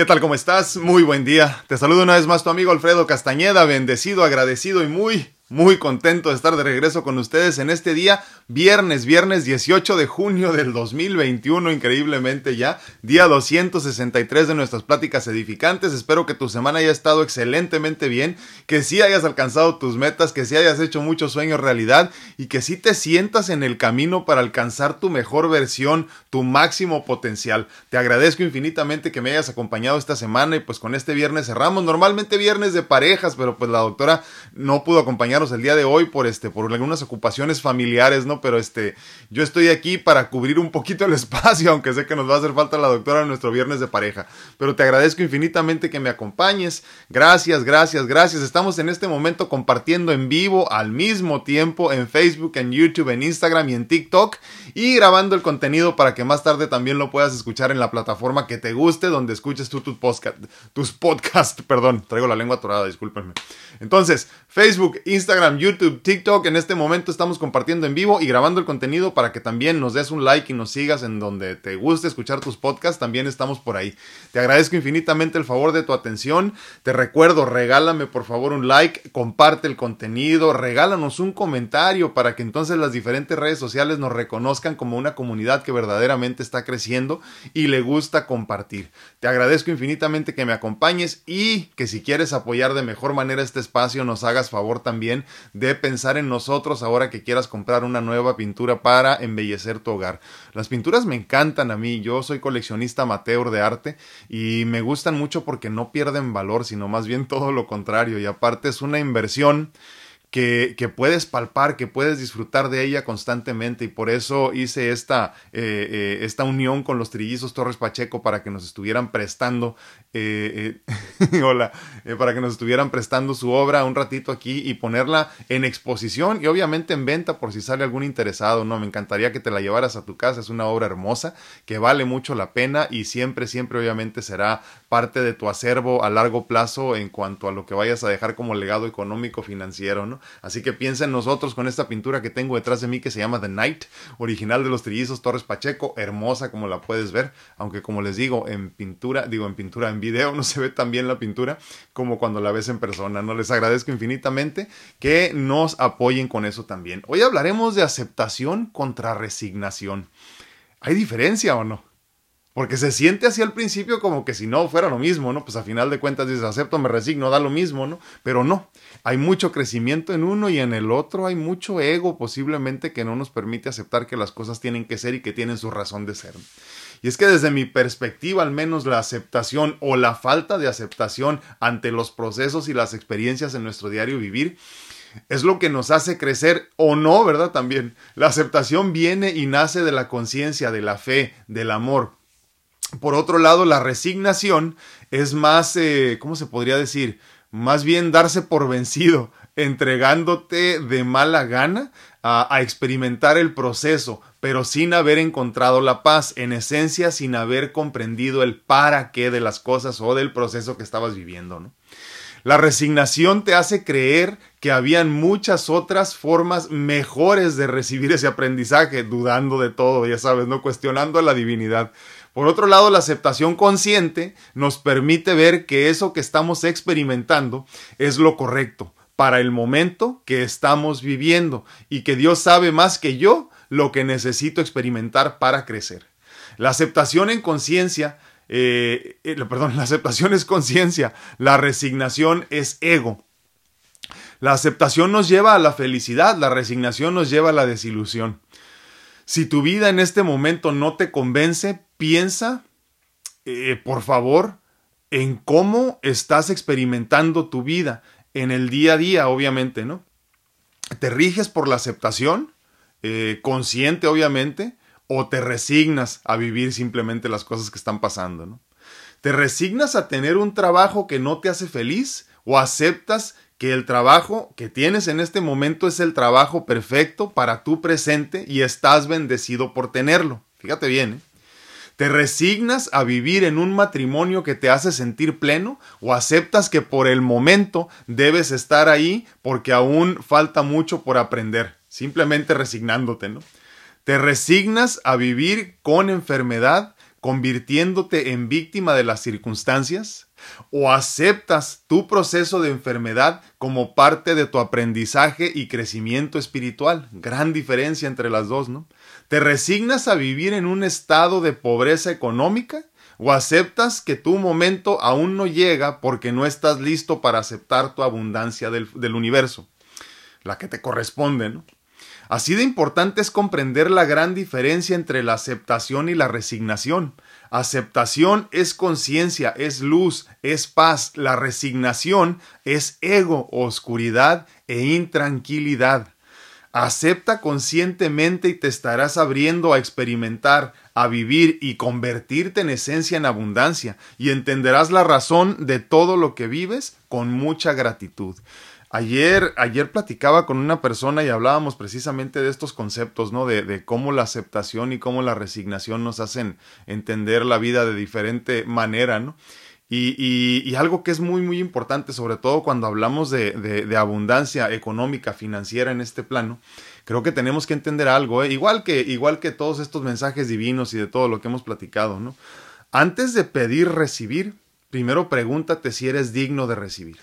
¿Qué tal? ¿Cómo estás? Muy buen día. Te saludo una vez más tu amigo Alfredo Castañeda, bendecido, agradecido y muy, muy contento de estar de regreso con ustedes en este día, viernes, viernes 18 de junio del 2021, increíblemente ya, día 263 de nuestras pláticas edificantes. Espero que tu semana haya estado excelentemente bien, que sí hayas alcanzado tus metas, que sí hayas hecho muchos sueños realidad y que sí te sientas en el camino para alcanzar tu mejor versión, tu máximo potencial. Te agradezco infinitamente que me hayas acompañado esta semana y pues con este viernes cerramos. Normalmente viernes de parejas, pero pues la doctora no pudo acompañar el día de hoy por este, por algunas ocupaciones familiares, ¿no? Pero este, yo estoy aquí para cubrir un poquito el espacio, aunque sé que nos va a hacer falta la doctora en nuestro viernes de pareja. Pero te agradezco infinitamente que me acompañes. Gracias, gracias, gracias. Estamos en este momento compartiendo en vivo al mismo tiempo en Facebook, en YouTube, en Instagram y en TikTok y grabando el contenido para que más tarde también lo puedas escuchar en la plataforma que te guste, donde escuches tú tus podcast, podcasts, perdón, traigo la lengua atorada, discúlpenme. Entonces, Facebook, Instagram, YouTube, TikTok, en este momento estamos compartiendo en vivo y grabando el contenido para que también nos des un like y nos sigas en donde te guste escuchar tus podcasts, también estamos por ahí. Te agradezco infinitamente el favor de tu atención. Te recuerdo, regálame por favor un like, comparte el contenido, regálanos un comentario para que entonces las diferentes redes sociales nos reconozcan como una comunidad que verdaderamente está creciendo y le gusta compartir. Te agradezco infinitamente que me acompañes y que si quieres apoyar de mejor manera este espacio nos hagas favor también de pensar en nosotros ahora que quieras comprar una nueva pintura para embellecer tu hogar. Las pinturas me encantan a mí, yo soy coleccionista amateur de arte y me gustan mucho porque no pierden valor, sino más bien todo lo contrario y aparte es una inversión que, puedes palpar, que puedes disfrutar de ella constantemente y por eso hice esta, eh, eh, esta unión con los trillizos Torres Pacheco para que nos estuvieran prestando, eh, hola, para que nos estuvieran prestando su obra un ratito aquí y ponerla en exposición y obviamente en venta por si sale algún interesado, ¿no? Me encantaría que te la llevaras a tu casa, es una obra hermosa que vale mucho la pena y siempre, siempre obviamente será parte de tu acervo a largo plazo en cuanto a lo que vayas a dejar como legado económico financiero, ¿no? Así que piensa en nosotros con esta pintura que tengo detrás de mí que se llama The Night, original de los trillizos Torres Pacheco, hermosa como la puedes ver, aunque como les digo, en pintura, digo en pintura, en video no se ve tan bien la pintura como cuando la ves en persona, ¿no? Les agradezco infinitamente que nos apoyen con eso también. Hoy hablaremos de aceptación contra resignación. ¿Hay diferencia o no? Porque se siente así al principio como que si no fuera lo mismo, ¿no? Pues a final de cuentas dices, acepto, me resigno, da lo mismo, ¿no? Pero no, hay mucho crecimiento en uno y en el otro hay mucho ego posiblemente que no nos permite aceptar que las cosas tienen que ser y que tienen su razón de ser. Y es que desde mi perspectiva, al menos la aceptación o la falta de aceptación ante los procesos y las experiencias en nuestro diario vivir, es lo que nos hace crecer o no, ¿verdad? También la aceptación viene y nace de la conciencia, de la fe, del amor por otro lado, la resignación es más, eh, ¿cómo se podría decir? Más bien darse por vencido, entregándote de mala gana a, a, experimentar el proceso, pero sin haber encontrado la paz, en esencia sin haber comprendido el para qué de las cosas o del proceso que estabas viviendo. ¿no? La resignación te hace creer que habían muchas otras formas mejores de recibir ese aprendizaje, dudando de todo, ya sabes, no cuestionando a la divinidad. Por otro lado, la aceptación consciente nos permite ver que eso que estamos experimentando es lo correcto para el momento que estamos viviendo y que Dios sabe más que yo lo que necesito experimentar para crecer. La aceptación en conciencia, eh, eh, perdón, la aceptación es conciencia, la resignación es ego. La aceptación nos lleva a la felicidad, la resignación nos lleva a la desilusión. Si tu vida en este momento no te convence, piensa, eh, por favor, en cómo estás experimentando tu vida en el día a día, obviamente, ¿no? ¿Te riges por la aceptación, eh, consciente, obviamente, o te resignas a vivir simplemente las cosas que están pasando, ¿no? ¿Te resignas a tener un trabajo que no te hace feliz o aceptas que el trabajo que tienes en este momento es el trabajo perfecto para tu presente y estás bendecido por tenerlo. Fíjate bien, ¿eh? ¿Te resignas a vivir en un matrimonio que te hace sentir pleno o aceptas que por el momento debes estar ahí porque aún falta mucho por aprender? Simplemente resignándote, ¿no? ¿Te resignas a vivir con enfermedad convirtiéndote en víctima de las circunstancias? ¿O aceptas tu proceso de enfermedad como parte de tu aprendizaje y crecimiento espiritual? Gran diferencia entre las dos, ¿no? ¿Te resignas a vivir en un estado de pobreza económica? ¿O aceptas que tu momento aún no llega porque no estás listo para aceptar tu abundancia del, universo? La que te corresponde, ¿no? Así de importante es comprender la gran diferencia entre la aceptación y la resignación. Aceptación es conciencia, es luz, es paz. La resignación es ego, oscuridad e intranquilidad. Acepta conscientemente y te estarás abriendo a experimentar, a vivir y convertirte en esencia en abundancia, y entenderás la razón de todo lo que vives con mucha gratitud. Ayer, ayer platicaba con una persona y hablábamos precisamente de estos conceptos, ¿no? De, de, cómo la aceptación y cómo la resignación nos hacen entender la vida de diferente manera, ¿no? Y, y, algo que es muy, muy importante, sobre todo cuando hablamos de, de, de, abundancia económica, financiera en este plano, creo que tenemos que entender algo, ¿eh? igual, que, igual que todos estos mensajes divinos y de todo lo que hemos platicado, ¿no? Antes de pedir recibir, primero pregúntate si eres digno de recibir.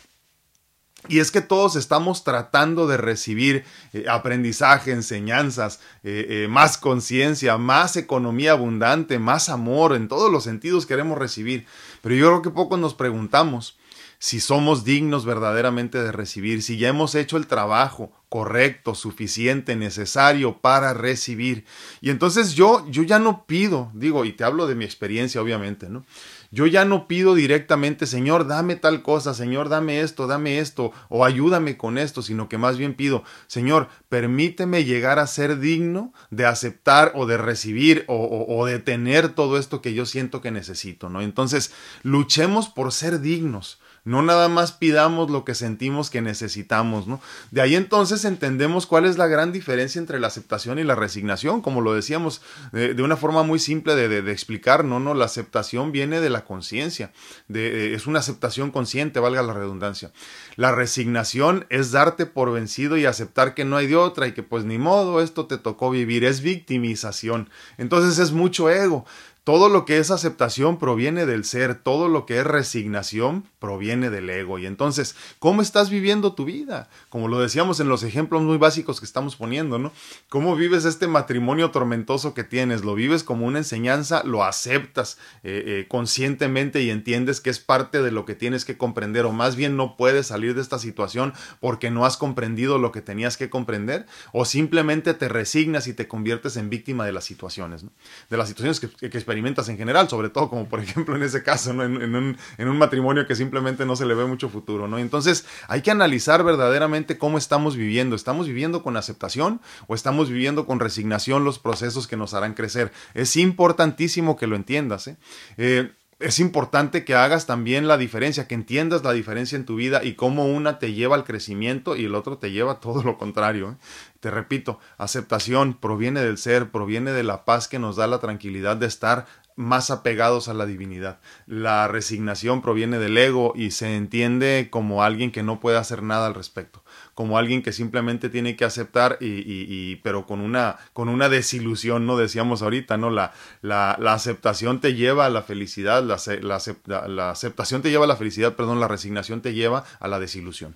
Y es que todos estamos tratando de recibir eh, aprendizaje, enseñanzas, eh, eh, más conciencia, más economía abundante, más amor, en todos los sentidos queremos recibir. Pero yo creo que poco nos preguntamos si somos dignos verdaderamente de recibir, si ya hemos hecho el trabajo correcto, suficiente, necesario para recibir. Y entonces yo, yo ya no pido, digo, y te hablo de mi experiencia, obviamente, ¿no? Yo ya no pido directamente, Señor, dame tal cosa, Señor, dame esto, dame esto, o ayúdame con esto, sino que más bien pido, Señor, permíteme llegar a ser digno de aceptar o de recibir o, de tener todo esto que yo siento que necesito, ¿no? Entonces, luchemos por ser dignos. No nada más pidamos lo que sentimos que necesitamos, ¿no? De ahí entonces entendemos cuál es la gran diferencia entre la aceptación y la resignación, como lo decíamos de, una forma muy simple de, de, explicar, ¿no? no La aceptación viene de la conciencia, de, es una aceptación consciente, valga la redundancia. La resignación es darte por vencido y aceptar que no hay de otra y que pues ni modo, esto te tocó vivir, es victimización. Entonces es mucho ego. Todo lo que es aceptación proviene del ser, todo lo que es resignación proviene del ego. Y entonces, ¿cómo estás viviendo tu vida? Como lo decíamos en los ejemplos muy básicos que estamos poniendo, ¿no? ¿Cómo vives este matrimonio tormentoso que tienes? ¿Lo vives como una enseñanza? ¿Lo aceptas eh, eh, conscientemente y entiendes que es parte de lo que tienes que comprender? ¿O más bien no puedes salir de esta situación porque no has comprendido lo que tenías que comprender? ¿O simplemente te resignas y te conviertes en víctima de las situaciones, ¿no? De las situaciones que, que experimentas en general, sobre todo como por ejemplo en ese caso, en, un, matrimonio que simplemente no se le ve mucho futuro, ¿no? Entonces hay que analizar verdaderamente cómo estamos viviendo. ¿Estamos viviendo con aceptación o estamos viviendo con resignación los procesos que nos harán crecer? Es importantísimo que lo entiendas. ¿eh? Eh, es importante que hagas también la diferencia, que entiendas la diferencia en tu vida y cómo una te lleva al crecimiento y el otro te lleva todo lo contrario. ¿eh? Te repito, aceptación proviene del ser, proviene de la paz que nos da la tranquilidad de estar más apegados a la divinidad. La resignación proviene del ego y se entiende como alguien que no puede hacer nada al respecto, como alguien que simplemente tiene que aceptar y, pero con una con una desilusión, no decíamos ahorita, no la, la, aceptación te lleva a la felicidad, la, la, la aceptación te lleva a la felicidad, perdón, la resignación te lleva a la desilusión.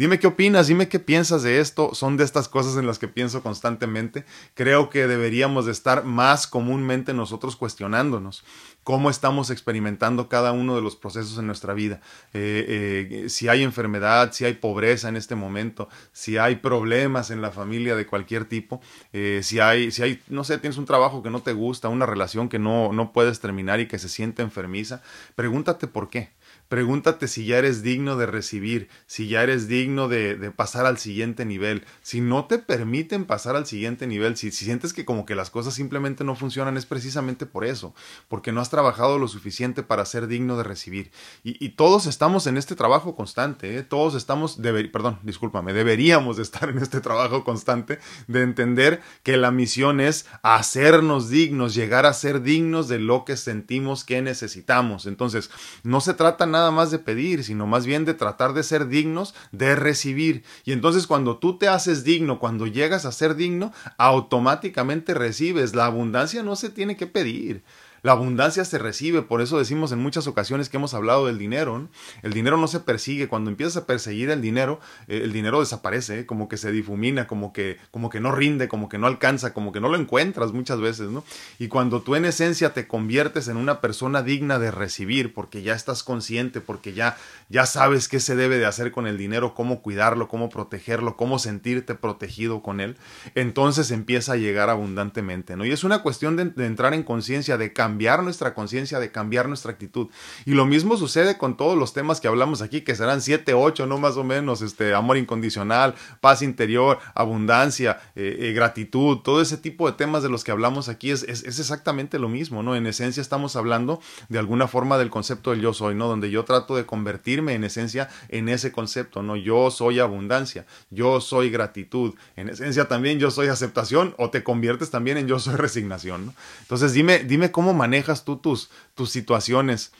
Dime qué opinas, dime qué piensas de esto. Son de estas cosas en las que pienso constantemente. Creo que deberíamos de estar más comúnmente nosotros cuestionándonos cómo estamos experimentando cada uno de los procesos en nuestra vida. Eh, eh, si hay enfermedad, si hay pobreza en este momento, si hay problemas en la familia de cualquier tipo, eh, si hay, si hay, no sé, tienes un trabajo que no te gusta, una relación que no, no puedes terminar y que se siente enfermiza, pregúntate por qué. Pregúntate si ya eres digno de recibir, si ya eres digno de, de, pasar al siguiente nivel. Si no te permiten pasar al siguiente nivel, si, si, sientes que como que las cosas simplemente no funcionan, es precisamente por eso, porque no has trabajado lo suficiente para ser digno de recibir. Y, todos estamos en este trabajo constante, ¿eh? todos estamos, deber, perdón, discúlpame, deberíamos de estar en este trabajo constante de entender que la misión es hacernos dignos, llegar a ser dignos de lo que sentimos que necesitamos. Entonces, no se trata nada más de pedir, sino más bien de tratar de ser dignos de recibir. Y entonces cuando tú te haces digno, cuando llegas a ser digno, automáticamente recibes. La abundancia no se tiene que pedir. La abundancia se recibe, por eso decimos en muchas ocasiones que hemos hablado del dinero. El dinero no se persigue, cuando empiezas a perseguir el dinero, eh, el dinero desaparece, ¿eh? como que se difumina, como que, como que no rinde, como que no alcanza, como que no lo encuentras muchas veces, ¿no? Y cuando tú en esencia te conviertes en una persona digna de recibir, porque ya estás consciente, porque ya, ya sabes qué se debe de hacer con el dinero, cómo cuidarlo, cómo protegerlo, cómo sentirte protegido con él, entonces empieza a llegar abundantemente, ¿no? Y es una cuestión de, de entrar en conciencia, de cambiar cambiar nuestra conciencia, de cambiar nuestra actitud. Y lo mismo sucede con todos los temas que hablamos aquí, que serán siete, ocho, no más o menos, este, amor incondicional, paz interior, abundancia, eh, eh, gratitud, todo ese tipo de temas de los que hablamos aquí es, es, exactamente lo mismo, ¿no? En esencia estamos hablando de alguna forma del concepto del yo soy, ¿no? Donde yo trato de convertirme en esencia en ese concepto, ¿no? Yo soy abundancia, yo soy gratitud, en esencia también yo soy aceptación o te conviertes también en yo soy resignación, ¿no? Entonces dime, dime cómo manejas tú tus, tus situaciones.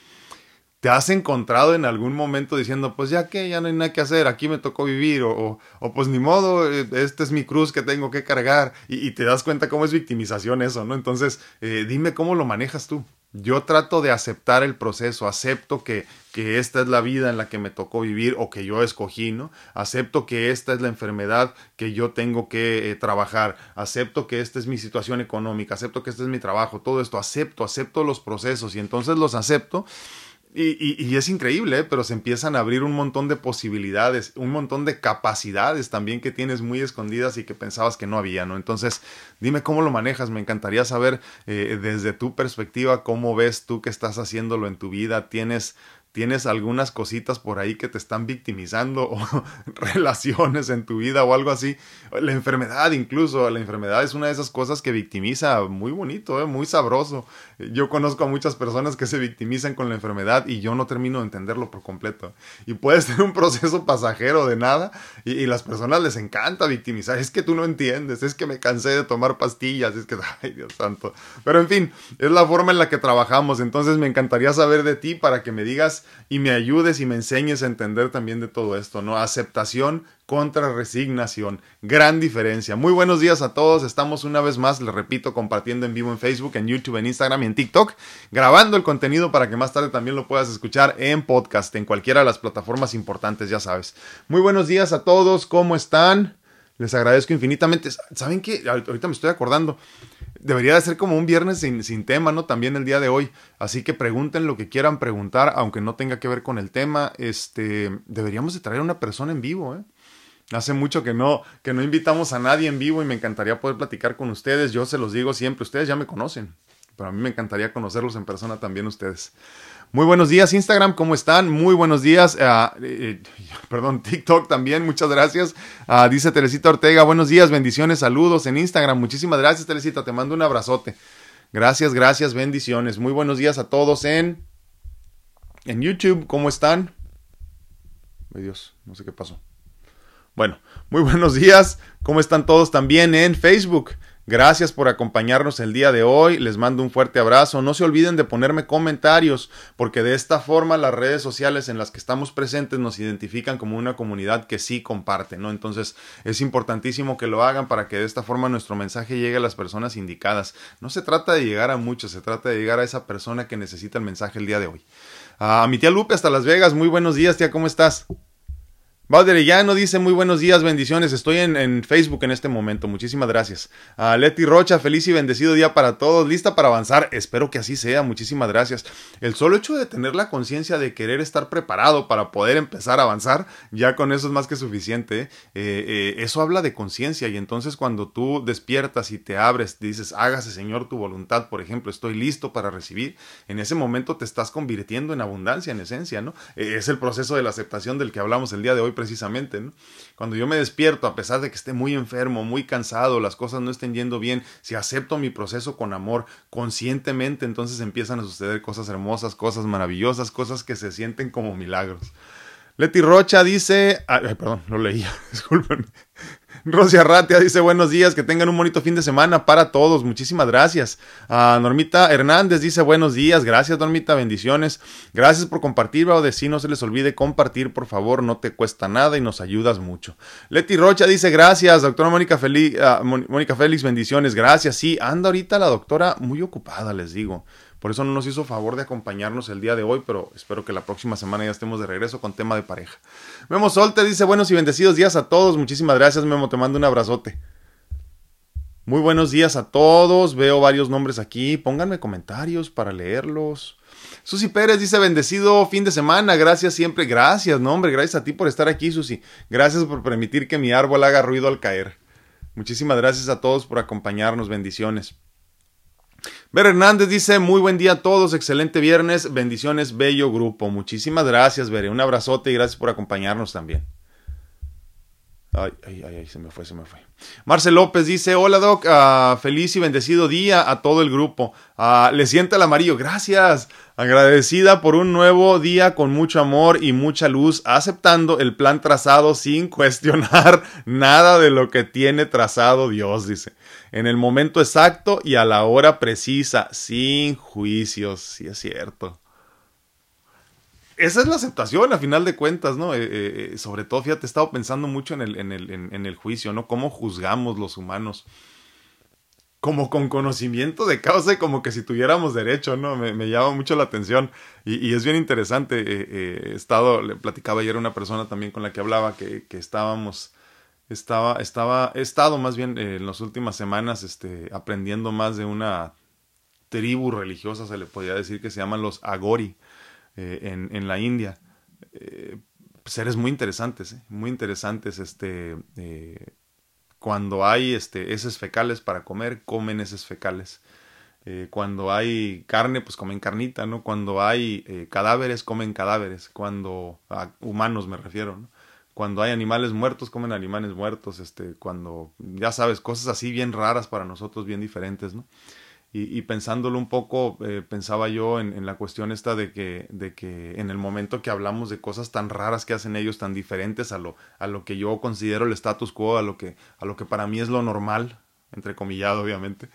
¿Te has encontrado en algún momento diciendo, pues ya que, ya no hay nada que hacer, aquí me tocó vivir, o, o, pues ni modo, eh, esta es mi cruz que tengo que cargar, y, te das cuenta cómo es victimización eso, ¿no? Entonces, eh, dime cómo lo manejas tú. Yo trato de aceptar el proceso, acepto que, que esta es la vida en la que me tocó vivir o que yo escogí, ¿no? Acepto que esta es la enfermedad que yo tengo que eh, trabajar, acepto que esta es mi situación económica, acepto que este es mi trabajo, todo esto, acepto, acepto los procesos y entonces los acepto y, y, es increíble, ¿eh? pero se empiezan a abrir un montón de posibilidades, un montón de capacidades también que tienes muy escondidas y que pensabas que no había, ¿no? Entonces, dime cómo lo manejas, me encantaría saber eh, desde tu perspectiva cómo ves tú que estás haciéndolo en tu vida, tienes tienes algunas cositas por ahí que te están victimizando o relaciones en tu vida o algo así. La enfermedad incluso, la enfermedad es una de esas cosas que victimiza muy bonito, ¿eh? muy sabroso. Yo conozco a muchas personas que se victimizan con la enfermedad y yo no termino de entenderlo por completo. Y puede ser un proceso pasajero de nada y, y las personas les encanta victimizar. Es que tú no entiendes, es que me cansé de tomar pastillas, es que, ay Dios santo. Pero en fin, es la forma en la que trabajamos. Entonces me encantaría saber de ti para que me digas y me ayudes y me enseñes a entender también de todo esto, ¿no? Aceptación contra resignación. Gran diferencia. Muy buenos días a todos. Estamos una vez más, les repito, compartiendo en vivo en Facebook, en YouTube, en Instagram y en TikTok, grabando el contenido para que más tarde también lo puedas escuchar en podcast, en cualquiera de las plataformas importantes, ya sabes. Muy buenos días a todos. ¿Cómo están? Les agradezco infinitamente. ¿Saben qué? Ahorita me estoy acordando debería de ser como un viernes sin, sin, tema, ¿no? También el día de hoy. Así que pregunten lo que quieran preguntar, aunque no tenga que ver con el tema. Este, deberíamos de traer a una persona en vivo, ¿eh? Hace mucho que no, que no invitamos a nadie en vivo y me encantaría poder platicar con ustedes. Yo se los digo siempre, ustedes ya me conocen, pero a mí me encantaría conocerlos en persona también ustedes. Muy buenos días Instagram, ¿cómo están? Muy buenos días. Uh, eh, perdón, TikTok también, muchas gracias. Uh, dice Teresita Ortega, buenos días, bendiciones, saludos en Instagram. Muchísimas gracias Teresita, te mando un abrazote. Gracias, gracias, bendiciones. Muy buenos días a todos en, en YouTube, ¿cómo están? Ay Dios, no sé qué pasó. Bueno, muy buenos días, ¿cómo están todos también en Facebook? Gracias por acompañarnos el día de hoy. Les mando un fuerte abrazo. No se olviden de ponerme comentarios, porque de esta forma las redes sociales en las que estamos presentes nos identifican como una comunidad que sí comparte, ¿no? Entonces es importantísimo que lo hagan para que de esta forma nuestro mensaje llegue a las personas indicadas. No se trata de llegar a muchos, se trata de llegar a esa persona que necesita el mensaje el día de hoy. A mi tía Lupe hasta Las Vegas. Muy buenos días, tía, ¿cómo estás? No dice muy buenos días, bendiciones. Estoy en, Facebook en este momento. Muchísimas gracias. A Leti Rocha, feliz y bendecido día para todos. Lista para avanzar. Espero que así sea. Muchísimas gracias. El solo hecho de tener la conciencia de querer estar preparado para poder empezar a avanzar, ya con eso es más que suficiente. Eh, eh, eso habla de conciencia y entonces cuando tú despiertas y te abres, dices, hágase Señor tu voluntad, por ejemplo, estoy listo para recibir. En ese momento te estás convirtiendo en abundancia, en esencia, ¿no? Eh, es el proceso de la aceptación del que hablamos el día de hoy precisamente, ¿no? Cuando yo me despierto, a pesar de que esté muy enfermo, muy cansado, las cosas no estén yendo bien, si acepto mi proceso con amor, conscientemente, entonces empiezan a suceder cosas hermosas, cosas maravillosas, cosas que se sienten como milagros. Leti Rocha dice, ay, perdón, lo leía, disculpen. Rosy Arratia dice buenos días, que tengan un bonito fin de semana para todos, muchísimas gracias. Uh, Normita Hernández dice buenos días, gracias Normita, bendiciones. Gracias por compartir, si no se les olvide compartir, por favor, no te cuesta nada y nos ayudas mucho. Leti Rocha dice gracias, doctora Mónica Félix, uh, Mónica Félix, bendiciones, gracias. Sí, anda ahorita la doctora muy ocupada, les digo Por eso no nos hizo favor de acompañarnos el día de hoy, pero espero que la próxima semana ya estemos de regreso con tema de pareja. Memo Sol te dice buenos y bendecidos días a todos. Muchísimas gracias, Memo. Te mando un abrazote. Muy buenos días a todos. Veo varios nombres aquí. Pónganme comentarios para leerlos. Susi Pérez dice bendecido fin de semana. Gracias siempre. Gracias, no hombre. Gracias a ti por estar aquí, Susi. Gracias por permitir que mi árbol haga ruido al caer. Muchísimas gracias a todos por acompañarnos. Bendiciones. Ver Hernández dice, muy buen día a todos, excelente viernes, bendiciones, bello grupo. Muchísimas gracias, Bere, un abrazote y gracias por acompañarnos también. Ay, ay, ay, se me fue, se me fue. Marcel López dice, hola Doc, uh, feliz y bendecido día a todo el grupo. Uh, le siente el amarillo, gracias. Agradecida por un nuevo día con mucho amor y mucha luz, aceptando el plan trazado sin cuestionar nada de lo que tiene trazado Dios, dice. En el momento exacto y a la hora precisa, sin juicios, sí es cierto esa es la aceptación a final de cuentas, ¿no? Eh, eh, sobre todo, fíjate, he estado pensando mucho en el, juicio, ¿no? Cómo juzgamos los humanos. Como con conocimiento de causa y como que si tuviéramos derecho, ¿no? Me, me llama mucho la atención y, es bien interesante. Eh, he estado, le platicaba ayer una persona también con la que hablaba que, que estábamos, estaba, estaba, he estado más bien en las últimas semanas este, aprendiendo más de una tribu religiosa, se le podría decir, que se llaman los Agori eh, en, la India. Eh, seres muy interesantes, ¿eh? muy interesantes. Este, cuando hay este, heces fecales para comer, comen heces fecales. cuando hay carne, pues comen carnita, ¿no? Cuando hay cadáveres, comen cadáveres. Cuando, humanos me refiero. Cuando hay animales muertos, comen animales muertos. Este, cuando, ya sabes, cosas así bien raras para nosotros, bien diferentes, ¿no? Y, pensándolo un poco, eh, pensaba yo en, la cuestión esta de que, de que en el momento que hablamos de cosas tan raras que hacen ellos, tan diferentes a lo, a lo que yo considero el status quo, a lo que, a lo que para mí es lo normal, entrecomillado obviamente,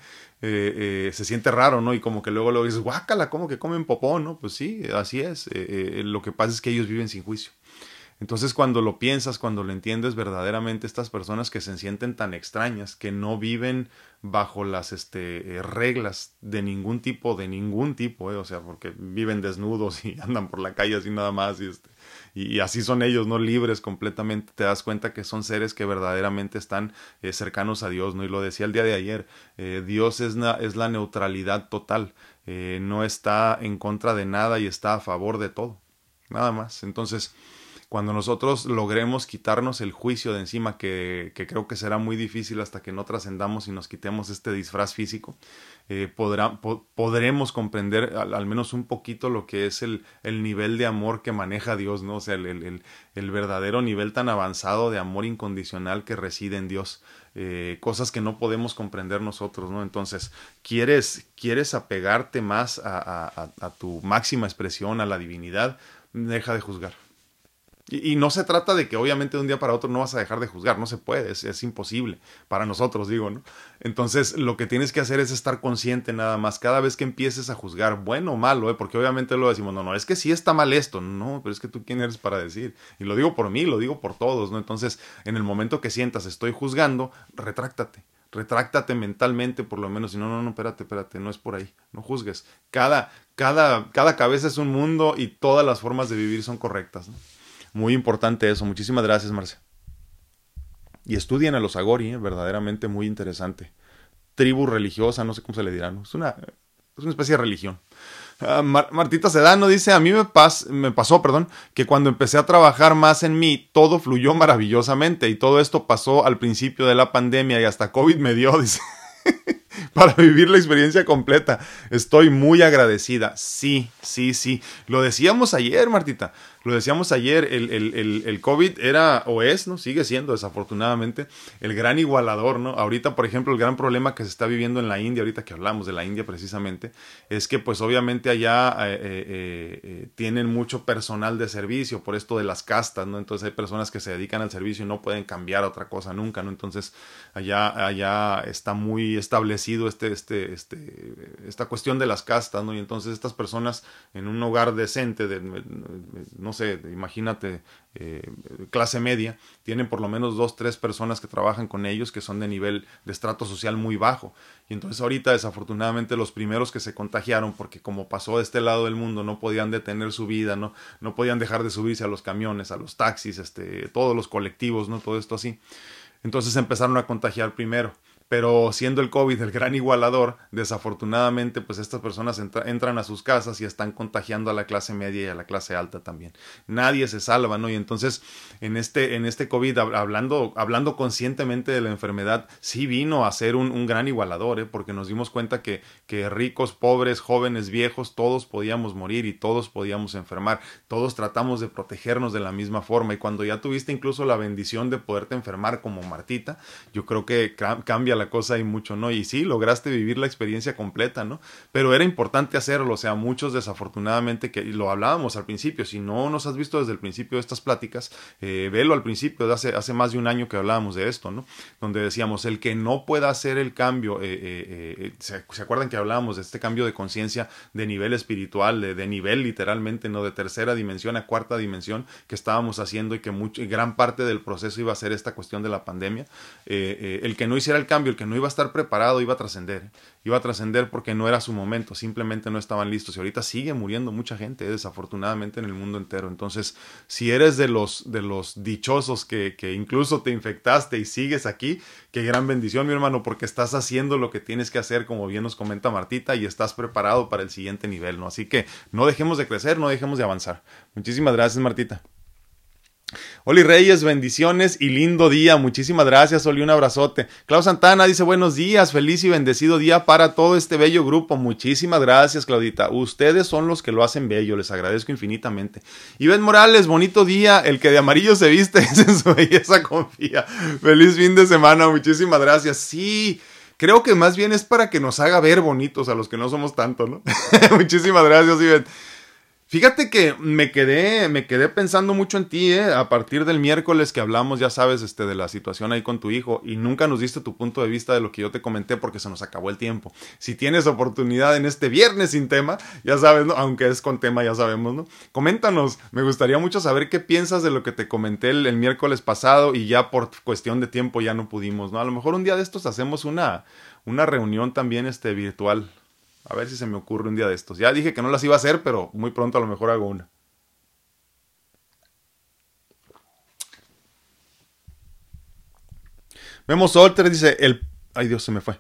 eh, eh, se siente raro, ¿no? Y como que luego lo dices, guácala, ¿cómo que comen popó, no? Pues sí, así es. lo que pasa es que ellos viven sin juicio. Entonces cuando lo piensas, cuando lo entiendes verdaderamente, estas personas que se sienten tan extrañas, que no viven bajo las este, eh, reglas de ningún tipo, de ningún tipo, eh, o sea, porque viven desnudos y andan por la calle así nada más y, este, y, así son ellos, no libres completamente, te das cuenta que son seres que verdaderamente están eh, cercanos a Dios, ¿no? Y lo decía el día de ayer, Dios es, es la neutralidad total, no está en contra de nada y está a favor de todo, nada más. Entonces, cuando nosotros logremos quitarnos el juicio de encima, que, creo que será muy difícil hasta que no trascendamos y nos quitemos este disfraz físico, eh, podrá, podremos comprender al, menos un poquito lo que es el, el, nivel de amor que maneja Dios, ¿no? O sea, el, verdadero nivel tan avanzado de amor incondicional que reside en Dios. Eh, cosas que no podemos comprender nosotros, ¿no? Entonces, ¿quieres, quieres apegarte más a tu máxima expresión, a la divinidad? Deja de juzgar y, no se trata de que obviamente de un día para otro no vas a dejar de juzgar, no se puede, es, imposible, para nosotros digo, ¿no? Entonces lo que tienes que hacer es estar consciente nada más, cada vez que empieces a juzgar, bueno o malo, ¿eh? porque obviamente lo decimos, no, no, es que sí está mal esto, no, pero es que tú quién eres para decir, y lo digo por mí, lo digo por todos, ¿no? Entonces en el momento que sientas estoy juzgando, retráctate, retráctate mentalmente por lo menos, y no, no, no, espérate, espérate, no es por ahí, no juzgues, cada, cada, cada cabeza es un mundo y todas las formas de vivir son correctas, ¿no? Muy importante eso. Muchísimas gracias, Marce. Y estudien a los Agori, ¿eh? verdaderamente muy interesante. Tribu religiosa, no sé cómo se le dirá. Es, una, es una especie de religión. Uh, Martita Sedano dice, a mí me pasó, perdón, que cuando empecé a trabajar más en mí, todo fluyó maravillosamente y todo esto pasó al principio de la pandemia y hasta COVID me dio, dice. para vivir la experiencia completa. Estoy muy agradecida. Sí, sí, sí. Lo decíamos ayer, Martita. Lo decíamos ayer, el, el, el, COVID era o es, ¿no? Sigue siendo, desafortunadamente, el gran igualador, ¿no? Ahorita, por ejemplo, el gran problema que se está viviendo en la India, ahorita que hablamos de la India precisamente, es que pues obviamente allá eh, eh, eh, tienen mucho personal de servicio por esto de las castas, ¿no? Entonces hay personas que se dedican al servicio y no pueden cambiar otra cosa nunca, ¿no? Entonces allá, allá está muy establecido establecido este, este, este, esta cuestión de las castas, ¿no? Y entonces estas personas en un hogar decente, de, no sé, imagínate, eh, clase media, tienen por lo menos dos, tres personas que trabajan con ellos que son de nivel de estrato social muy bajo. Y entonces ahorita desafortunadamente los primeros que se contagiaron, porque como pasó de este lado del mundo, no podían detener su vida, no, no podían dejar de subirse a los camiones, a los taxis, este, todos los colectivos, ¿no? Todo esto así. Entonces empezaron a contagiar primero pero siendo el COVID el gran igualador, desafortunadamente pues estas personas entran a sus casas y están contagiando a la clase media y a la clase alta también. Nadie se salva, ¿no? Y entonces en este, en este COVID, hablando, hablando conscientemente de la enfermedad, sí vino a ser un, un gran igualador, ¿eh? porque nos dimos cuenta que, que ricos, pobres, jóvenes, viejos, todos podíamos morir y todos podíamos enfermar, todos tratamos de protegernos de la misma forma y cuando ya tuviste incluso la bendición de poderte enfermar como Martita, yo creo que cambia la cosa y mucho, ¿no? Y sí, lograste vivir la experiencia completa, ¿no? Pero era importante hacerlo, o sea, muchos desafortunadamente, que lo hablábamos al principio, si no nos has visto desde el principio de estas pláticas, eh, velo al principio, hace, hace más de un año que hablábamos de esto, ¿no? Donde decíamos, el que no pueda hacer el cambio, eh, eh, eh ¿se, acuerdan que hablábamos de este cambio de conciencia de nivel espiritual, de, de, nivel literalmente, ¿no? De tercera dimensión a cuarta dimensión que estábamos haciendo y que mucho, gran parte del proceso iba a ser esta cuestión de la pandemia, el que no hiciera el cambio, el que no iba a estar preparado iba a trascender. Iba a trascender porque no era su momento, simplemente no estaban listos. Y ahorita sigue muriendo mucha gente, desafortunadamente, en el mundo entero. Entonces, si eres de los, de los dichosos que, que incluso te infectaste y sigues aquí, qué gran bendición, mi hermano, porque estás haciendo lo que tienes que hacer, como bien nos comenta Martita, y estás preparado para el siguiente nivel, ¿no? Así que no dejemos de crecer, no dejemos de avanzar. Muchísimas gracias, Martita. Oli Reyes, bendiciones y lindo día. Muchísimas gracias, Oli, un abrazote. Clau Santana dice buenos días, feliz y bendecido día para todo este bello grupo. Muchísimas gracias, Claudita. Ustedes son los que lo hacen bello, les agradezco infinitamente. Ben Morales, bonito día. El que de amarillo se viste es en su belleza confía. Feliz fin de semana, muchísimas gracias. Sí. Creo que más bien es para que nos haga ver bonitos a los que no somos tanto, ¿no? Muchísimas gracias, Iván. Fíjate que me quedé, me quedé pensando mucho en ti, ¿eh? A partir del miércoles que hablamos, ya sabes, este, de la situación ahí con tu hijo, y nunca nos diste tu punto de vista de lo que yo te comenté porque se nos acabó el tiempo. Si tienes oportunidad en este viernes sin tema, ya sabes, ¿no? Aunque es con tema, ya sabemos, ¿no? Coméntanos, me gustaría mucho saber qué piensas de lo que te comenté el, el miércoles pasado y ya por cuestión de tiempo ya no pudimos, ¿no? A lo mejor un día de estos hacemos una, una reunión también, este, virtual. A ver si se me ocurre un día de estos. Ya dije que no las iba a hacer, pero muy pronto a lo mejor hago una. Memo Solter dice, el... Ay Dios, se me fue.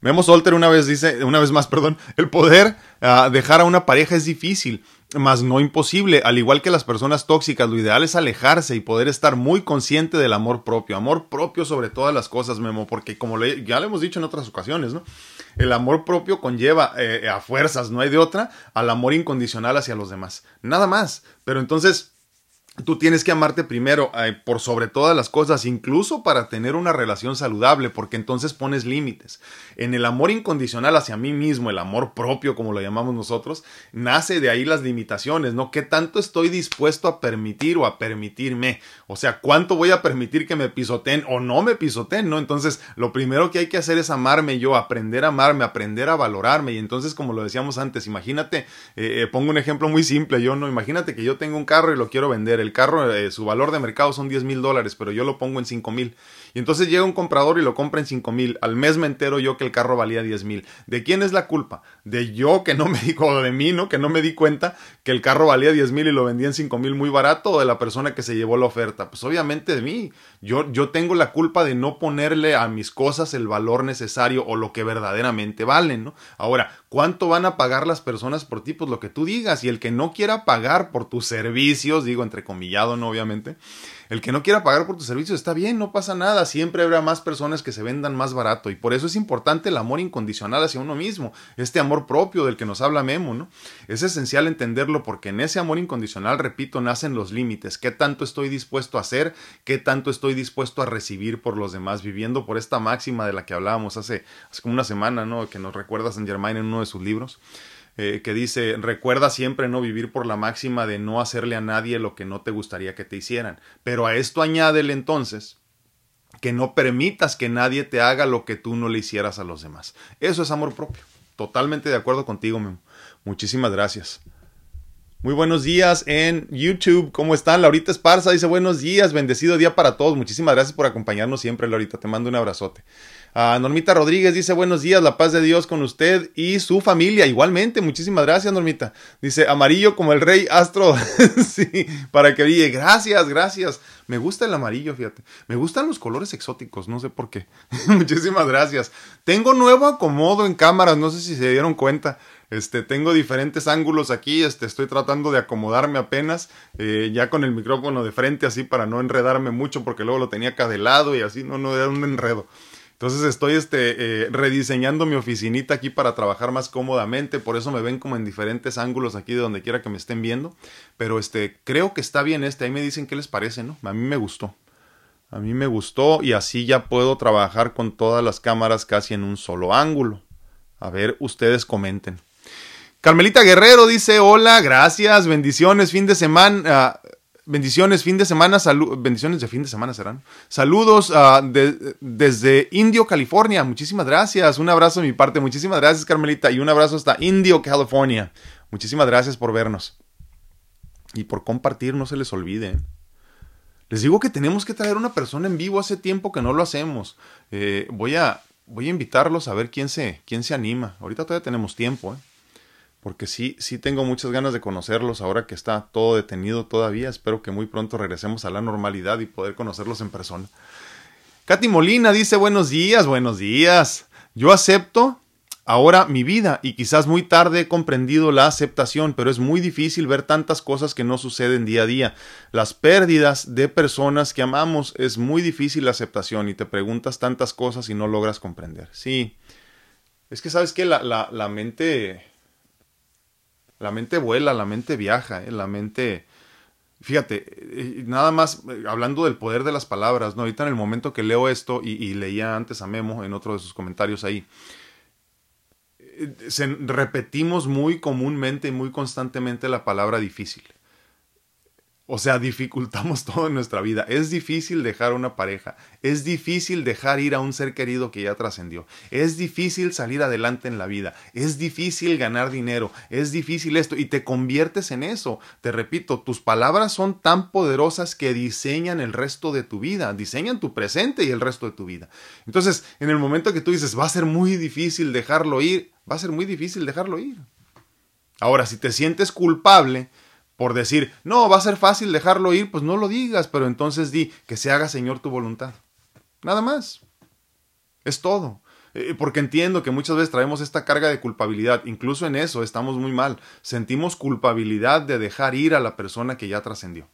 Memo Solter una vez dice, una vez más, perdón, el poder ah, dejar a una pareja es difícil, mas no imposible. Al igual que las personas tóxicas, lo ideal es alejarse y poder estar muy consciente del amor propio. Amor propio sobre todas las cosas, Memo, porque como ya lo hemos dicho en otras ocasiones, ¿no? El amor propio conlleva eh, a fuerzas, no hay de otra, al amor incondicional hacia los demás. Nada más. Pero entonces Tú tienes que amarte primero eh, por sobre todas las cosas, incluso para tener una relación saludable, porque entonces pones límites. En el amor incondicional hacia mí mismo, el amor propio, como lo llamamos nosotros, nace de ahí las limitaciones, ¿no? ¿Qué tanto estoy dispuesto a permitir o a permitirme? O sea, ¿cuánto voy a permitir que me pisoteen o no me pisoteen, ¿no? Entonces, lo primero que hay que hacer es amarme yo, aprender a amarme, aprender a valorarme. Y entonces, como lo decíamos antes, imagínate, eh, eh, pongo un ejemplo muy simple, yo no, imagínate que yo tengo un carro y lo quiero vender el carro, eh, su valor de mercado son 10 mil dólares, pero yo lo pongo en 5 mil. Y entonces llega un comprador y lo compra en 5 mil. Al mes me entero yo que el carro valía 10 mil. ¿De quién es la culpa? De yo que no me di, de mí, ¿no? Que no me di cuenta que el carro valía 10 mil y lo vendía en 5 mil muy barato o de la persona que se llevó la oferta. Pues obviamente de mí. Yo, yo tengo la culpa de no ponerle a mis cosas el valor necesario o lo que verdaderamente valen, ¿no? Ahora, ¿cuánto van a pagar las personas por ti? Pues lo que tú digas. Y el que no quiera pagar por tus servicios, digo entrecomillado, ¿no? Obviamente el que no quiera pagar por tus servicios está bien, no pasa nada, siempre habrá más personas que se vendan más barato y por eso es importante el amor incondicional hacia uno mismo, este amor propio del que nos habla Memo, ¿no? Es esencial entenderlo porque en ese amor incondicional, repito, nacen los límites, qué tanto estoy dispuesto a hacer, qué tanto estoy dispuesto a recibir por los demás, viviendo por esta máxima de la que hablábamos hace, como una semana, ¿no? Que nos recuerda San Germain en uno de sus libros. Eh, que dice, recuerda siempre no vivir por la máxima de no hacerle a nadie lo que no te gustaría que te hicieran. Pero a esto añádele entonces que no permitas que nadie te haga lo que tú no le hicieras a los demás. Eso es amor propio. Totalmente de acuerdo contigo, Memo. Muchísimas gracias. Muy buenos días en YouTube. ¿Cómo están? Laurita Esparza dice buenos días, bendecido día para todos. Muchísimas gracias por acompañarnos siempre, Laurita. Te mando un abrazote. Ah, Normita Rodríguez dice buenos días, la paz de Dios con usted y su familia. Igualmente, muchísimas gracias, Normita. Dice amarillo como el rey astro. sí, para que brille. Gracias, gracias. Me gusta el amarillo, fíjate. Me gustan los colores exóticos, no sé por qué. muchísimas gracias. Tengo nuevo acomodo en cámaras, no sé si se dieron cuenta. Este, tengo diferentes ángulos aquí, este, estoy tratando de acomodarme apenas, eh, ya con el micrófono de frente así para no enredarme mucho porque luego lo tenía acá de lado y así, no, no, era un enredo. Entonces estoy este, eh, rediseñando mi oficinita aquí para trabajar más cómodamente, por eso me ven como en diferentes ángulos aquí de donde quiera que me estén viendo, pero este, creo que está bien este, ahí me dicen qué les parece, ¿no? A mí me gustó. A mí me gustó y así ya puedo trabajar con todas las cámaras casi en un solo ángulo. A ver, ustedes comenten. Carmelita Guerrero dice, hola, gracias, bendiciones, fin de semana, Bendiciones, fin de semana, bendiciones de fin de semana serán. Saludos uh, desde Indio, California. Muchísimas gracias. Un abrazo de mi parte. Muchísimas gracias, Carmelita. Y un abrazo hasta Indio, California. Muchísimas gracias por vernos. Y por compartir, no se les olvide. Les digo que tenemos que traer una persona en vivo hace tiempo que no lo hacemos. Eh, voy, a, voy a invitarlos a ver quién se, quién se anima. Ahorita todavía tenemos tiempo. ¿eh? Porque sí, sí tengo muchas ganas de conocerlos ahora que está todo detenido todavía. Espero que muy pronto regresemos a la normalidad y poder conocerlos en persona. Katy Molina dice buenos días, buenos días. Yo acepto ahora mi vida y quizás muy tarde he comprendido la aceptación, pero es muy difícil ver tantas cosas que no suceden día a día. Las pérdidas de personas que amamos es muy difícil la aceptación y te preguntas tantas cosas y no logras comprender. Sí, es que sabes que la, la, la mente la mente vuela, la mente viaja, ¿eh? la mente... Fíjate, eh, nada más eh, hablando del poder de las palabras, ¿no? Ahorita en el momento que leo esto y, leía antes a Memo en otro de sus comentarios ahí, repetimos muy comúnmente y muy constantemente la palabra difícil. O sea, dificultamos todo en nuestra vida. Es difícil dejar una pareja. Es difícil dejar ir a un ser querido que ya trascendió. Es difícil salir adelante en la vida. Es difícil ganar dinero. Es difícil esto. Y te conviertes en eso. Te repito, tus palabras son tan poderosas que diseñan el resto de tu vida. Diseñan tu presente y el resto de tu vida. Entonces, en el momento que tú dices, va a ser muy difícil dejarlo ir, va a ser muy difícil dejarlo ir. Ahora, si te sientes culpable, por decir, no, va a ser fácil dejarlo ir, pues no lo digas, pero entonces di que se haga Señor tu voluntad. Nada más. Es todo. Eh, porque entiendo que muchas veces traemos esta carga de culpabilidad. Incluso en eso estamos muy mal. Sentimos culpabilidad de dejar ir a la persona que ya trascendió.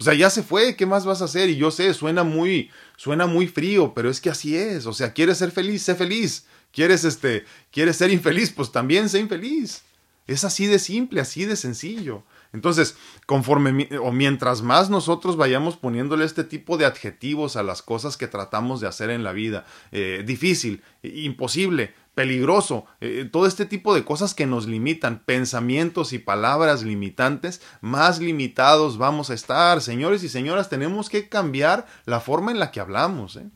O sea, ya se fue, ¿qué más vas a hacer? Y yo sé, suena muy, suena muy frío, pero es que así es. O sea, quieres ser feliz, sé feliz. Quieres, este, quieres ser infeliz, pues también sé infeliz. Es así de simple, así de sencillo. Entonces, conforme o mientras más nosotros vayamos poniéndole este tipo de adjetivos a las cosas que tratamos de hacer en la vida, eh, difícil, imposible, peligroso, eh, todo este tipo de cosas que nos limitan, pensamientos y palabras limitantes, más limitados vamos a estar. Señores y señoras, tenemos que cambiar la forma en la que hablamos. ¿eh?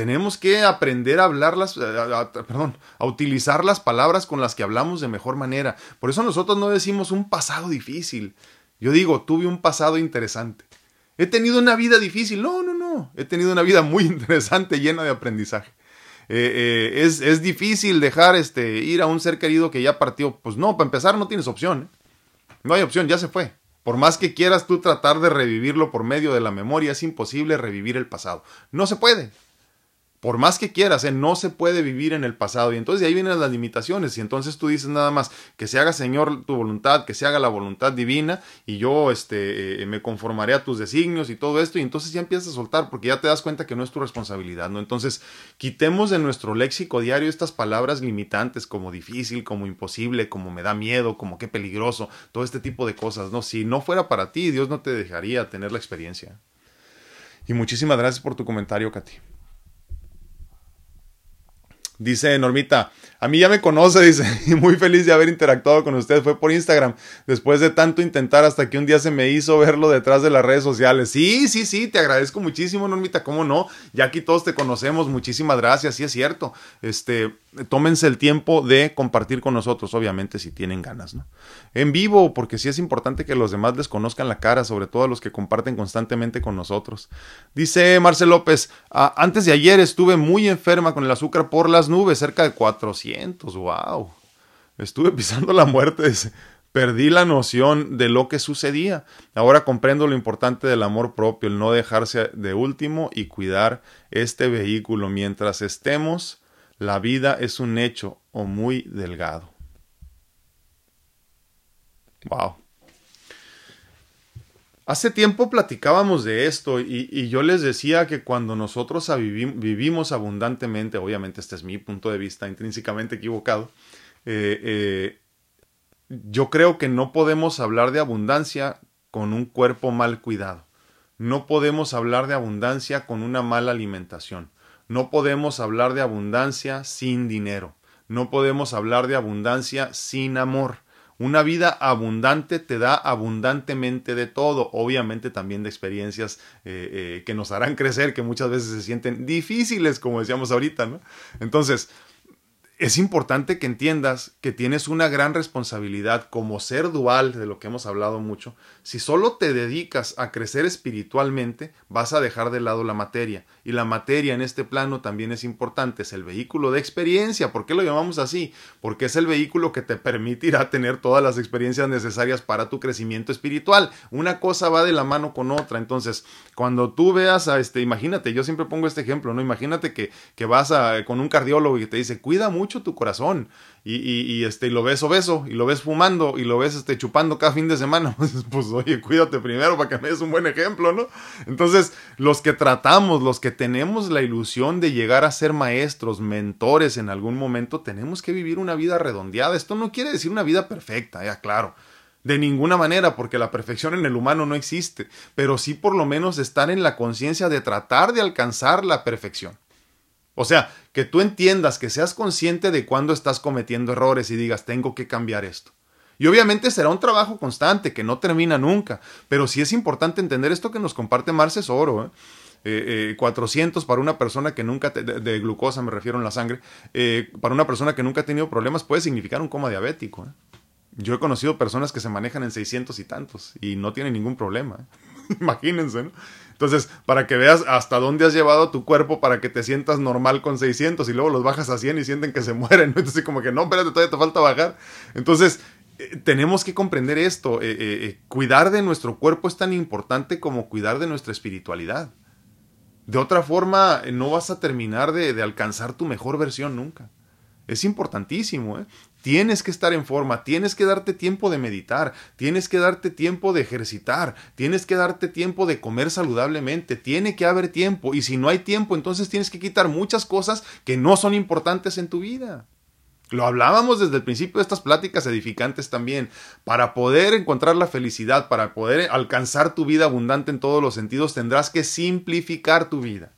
Tenemos que aprender a hablarlas, eh, perdón, a utilizar las palabras con las que hablamos de mejor manera. Por eso nosotros no decimos un pasado difícil. Yo digo, tuve un pasado interesante. He tenido una vida difícil. No, no, no. He tenido una vida muy interesante, llena de aprendizaje. Eh, eh, es, es, difícil dejar este, ir a un ser querido que ya partió. Pues no, para empezar no tienes opción. No hay opción, ya se fue. Por más que quieras tú tratar de revivirlo por medio de la memoria, es imposible revivir el pasado. No se puede por más que quieras, ¿eh? no se puede vivir en el pasado. Y entonces de ahí vienen las limitaciones. Y entonces tú dices nada más que se haga, Señor, tu voluntad, que se haga la voluntad divina, y yo este, eh, me conformaré a tus designios y todo esto. Y entonces ya empiezas a soltar, porque ya te das cuenta que no es tu responsabilidad. ¿no? Entonces, quitemos de nuestro léxico diario estas palabras limitantes como difícil, como imposible, como me da miedo, como qué peligroso, todo este tipo de cosas. ¿no? Si no fuera para ti, Dios no te dejaría tener la experiencia. Y muchísimas gracias por tu comentario, Katy. Dice Normita, a mí ya me conoce, dice, y muy feliz de haber interactuado con usted. Fue por Instagram, después de tanto intentar hasta que un día se me hizo verlo detrás de las redes sociales. Sí, sí, sí, te agradezco muchísimo, Normita, ¿cómo no? Ya aquí todos te conocemos, muchísimas gracias, sí es cierto. Este, tómense el tiempo de compartir con nosotros, obviamente, si tienen ganas, ¿no? En vivo, porque sí es importante que los demás les conozcan la cara, sobre todo a los que comparten constantemente con nosotros. Dice Marcel López, ah, antes de ayer estuve muy enferma con el azúcar por las nubes, cerca de 400, wow. Estuve pisando la muerte, Perdí la noción de lo que sucedía. Ahora comprendo lo importante del amor propio, el no dejarse de último y cuidar este vehículo. Mientras estemos, la vida es un hecho o muy delgado. Wow. Hace tiempo platicábamos de esto y, yo les decía que cuando nosotros vivimos abundantemente, obviamente este es mi punto de vista intrínsecamente equivocado, eh, eh, yo creo que no podemos hablar de abundancia con un cuerpo mal cuidado. No podemos hablar de abundancia con una mala alimentación. No podemos hablar de abundancia sin dinero. No podemos hablar de abundancia sin amor. Una vida abundante te da abundantemente de todo, obviamente también de experiencias eh, eh, que nos harán crecer, que muchas veces se sienten difíciles, como decíamos ahorita, ¿no? Entonces, es importante que entiendas que tienes una gran responsabilidad como ser dual, de lo que hemos hablado mucho. Si solo te dedicas a crecer espiritualmente, vas a dejar de lado la materia. Y la materia en este plano también es importante, es el vehículo de experiencia. ¿Por qué lo llamamos así? Porque es el vehículo que te permitirá tener todas las experiencias necesarias para tu crecimiento espiritual. Una cosa va de la mano con otra. Entonces, cuando tú veas a este, imagínate, yo siempre pongo este ejemplo, ¿no? Imagínate que, que vas a, con un cardiólogo y te dice, cuida mucho tu corazón y, este, lo ves obeso y lo ves fumando y lo ves este, chupando cada fin de semana, pues oye, cuídate primero para que me des un buen ejemplo, ¿no? Entonces, los que tratamos, los que tenemos la ilusión de llegar a ser maestros, mentores en algún momento, tenemos que vivir una vida redondeada. Esto no quiere decir una vida perfecta, ya claro. De ninguna manera, porque la perfección en el humano no existe, pero sí por lo menos estar en la conciencia de tratar de alcanzar la perfección. O sea, que tú entiendas, que seas consciente de cuándo estás cometiendo errores y digas, tengo que cambiar esto. Y obviamente será un trabajo constante que no termina nunca, pero sí es importante entender esto que nos comparte Marces Oro. ¿eh? Eh, 400 eh, para una persona que nunca, de, glucosa me refiero en la sangre, eh, para una persona que nunca ha tenido problemas puede significar un coma diabético. Yo he conocido personas que se manejan en 600 y tantos y no tienen ningún problema. Imagínense, ¿no? Entonces, para que veas hasta dónde has llevado tu cuerpo para que te sientas normal con 600 y luego los bajas a 100 y sienten que se mueren. Entonces, como que no, espérate, todavía te falta bajar. Entonces, eh, tenemos que comprender esto. Eh, eh, cuidar de nuestro cuerpo es tan importante como cuidar de nuestra espiritualidad. De otra forma, no vas a terminar de, de alcanzar tu mejor versión nunca. Es importantísimo, ¿eh? Tienes que estar en forma, tienes que darte tiempo de meditar, tienes que darte tiempo de ejercitar, tienes que darte tiempo de comer saludablemente, tiene que haber tiempo y si no hay tiempo entonces tienes que quitar muchas cosas que no son importantes en tu vida. Lo hablábamos desde el principio de estas pláticas edificantes también. Para poder encontrar la felicidad, para poder alcanzar tu vida abundante en todos los sentidos, tendrás que simplificar tu vida.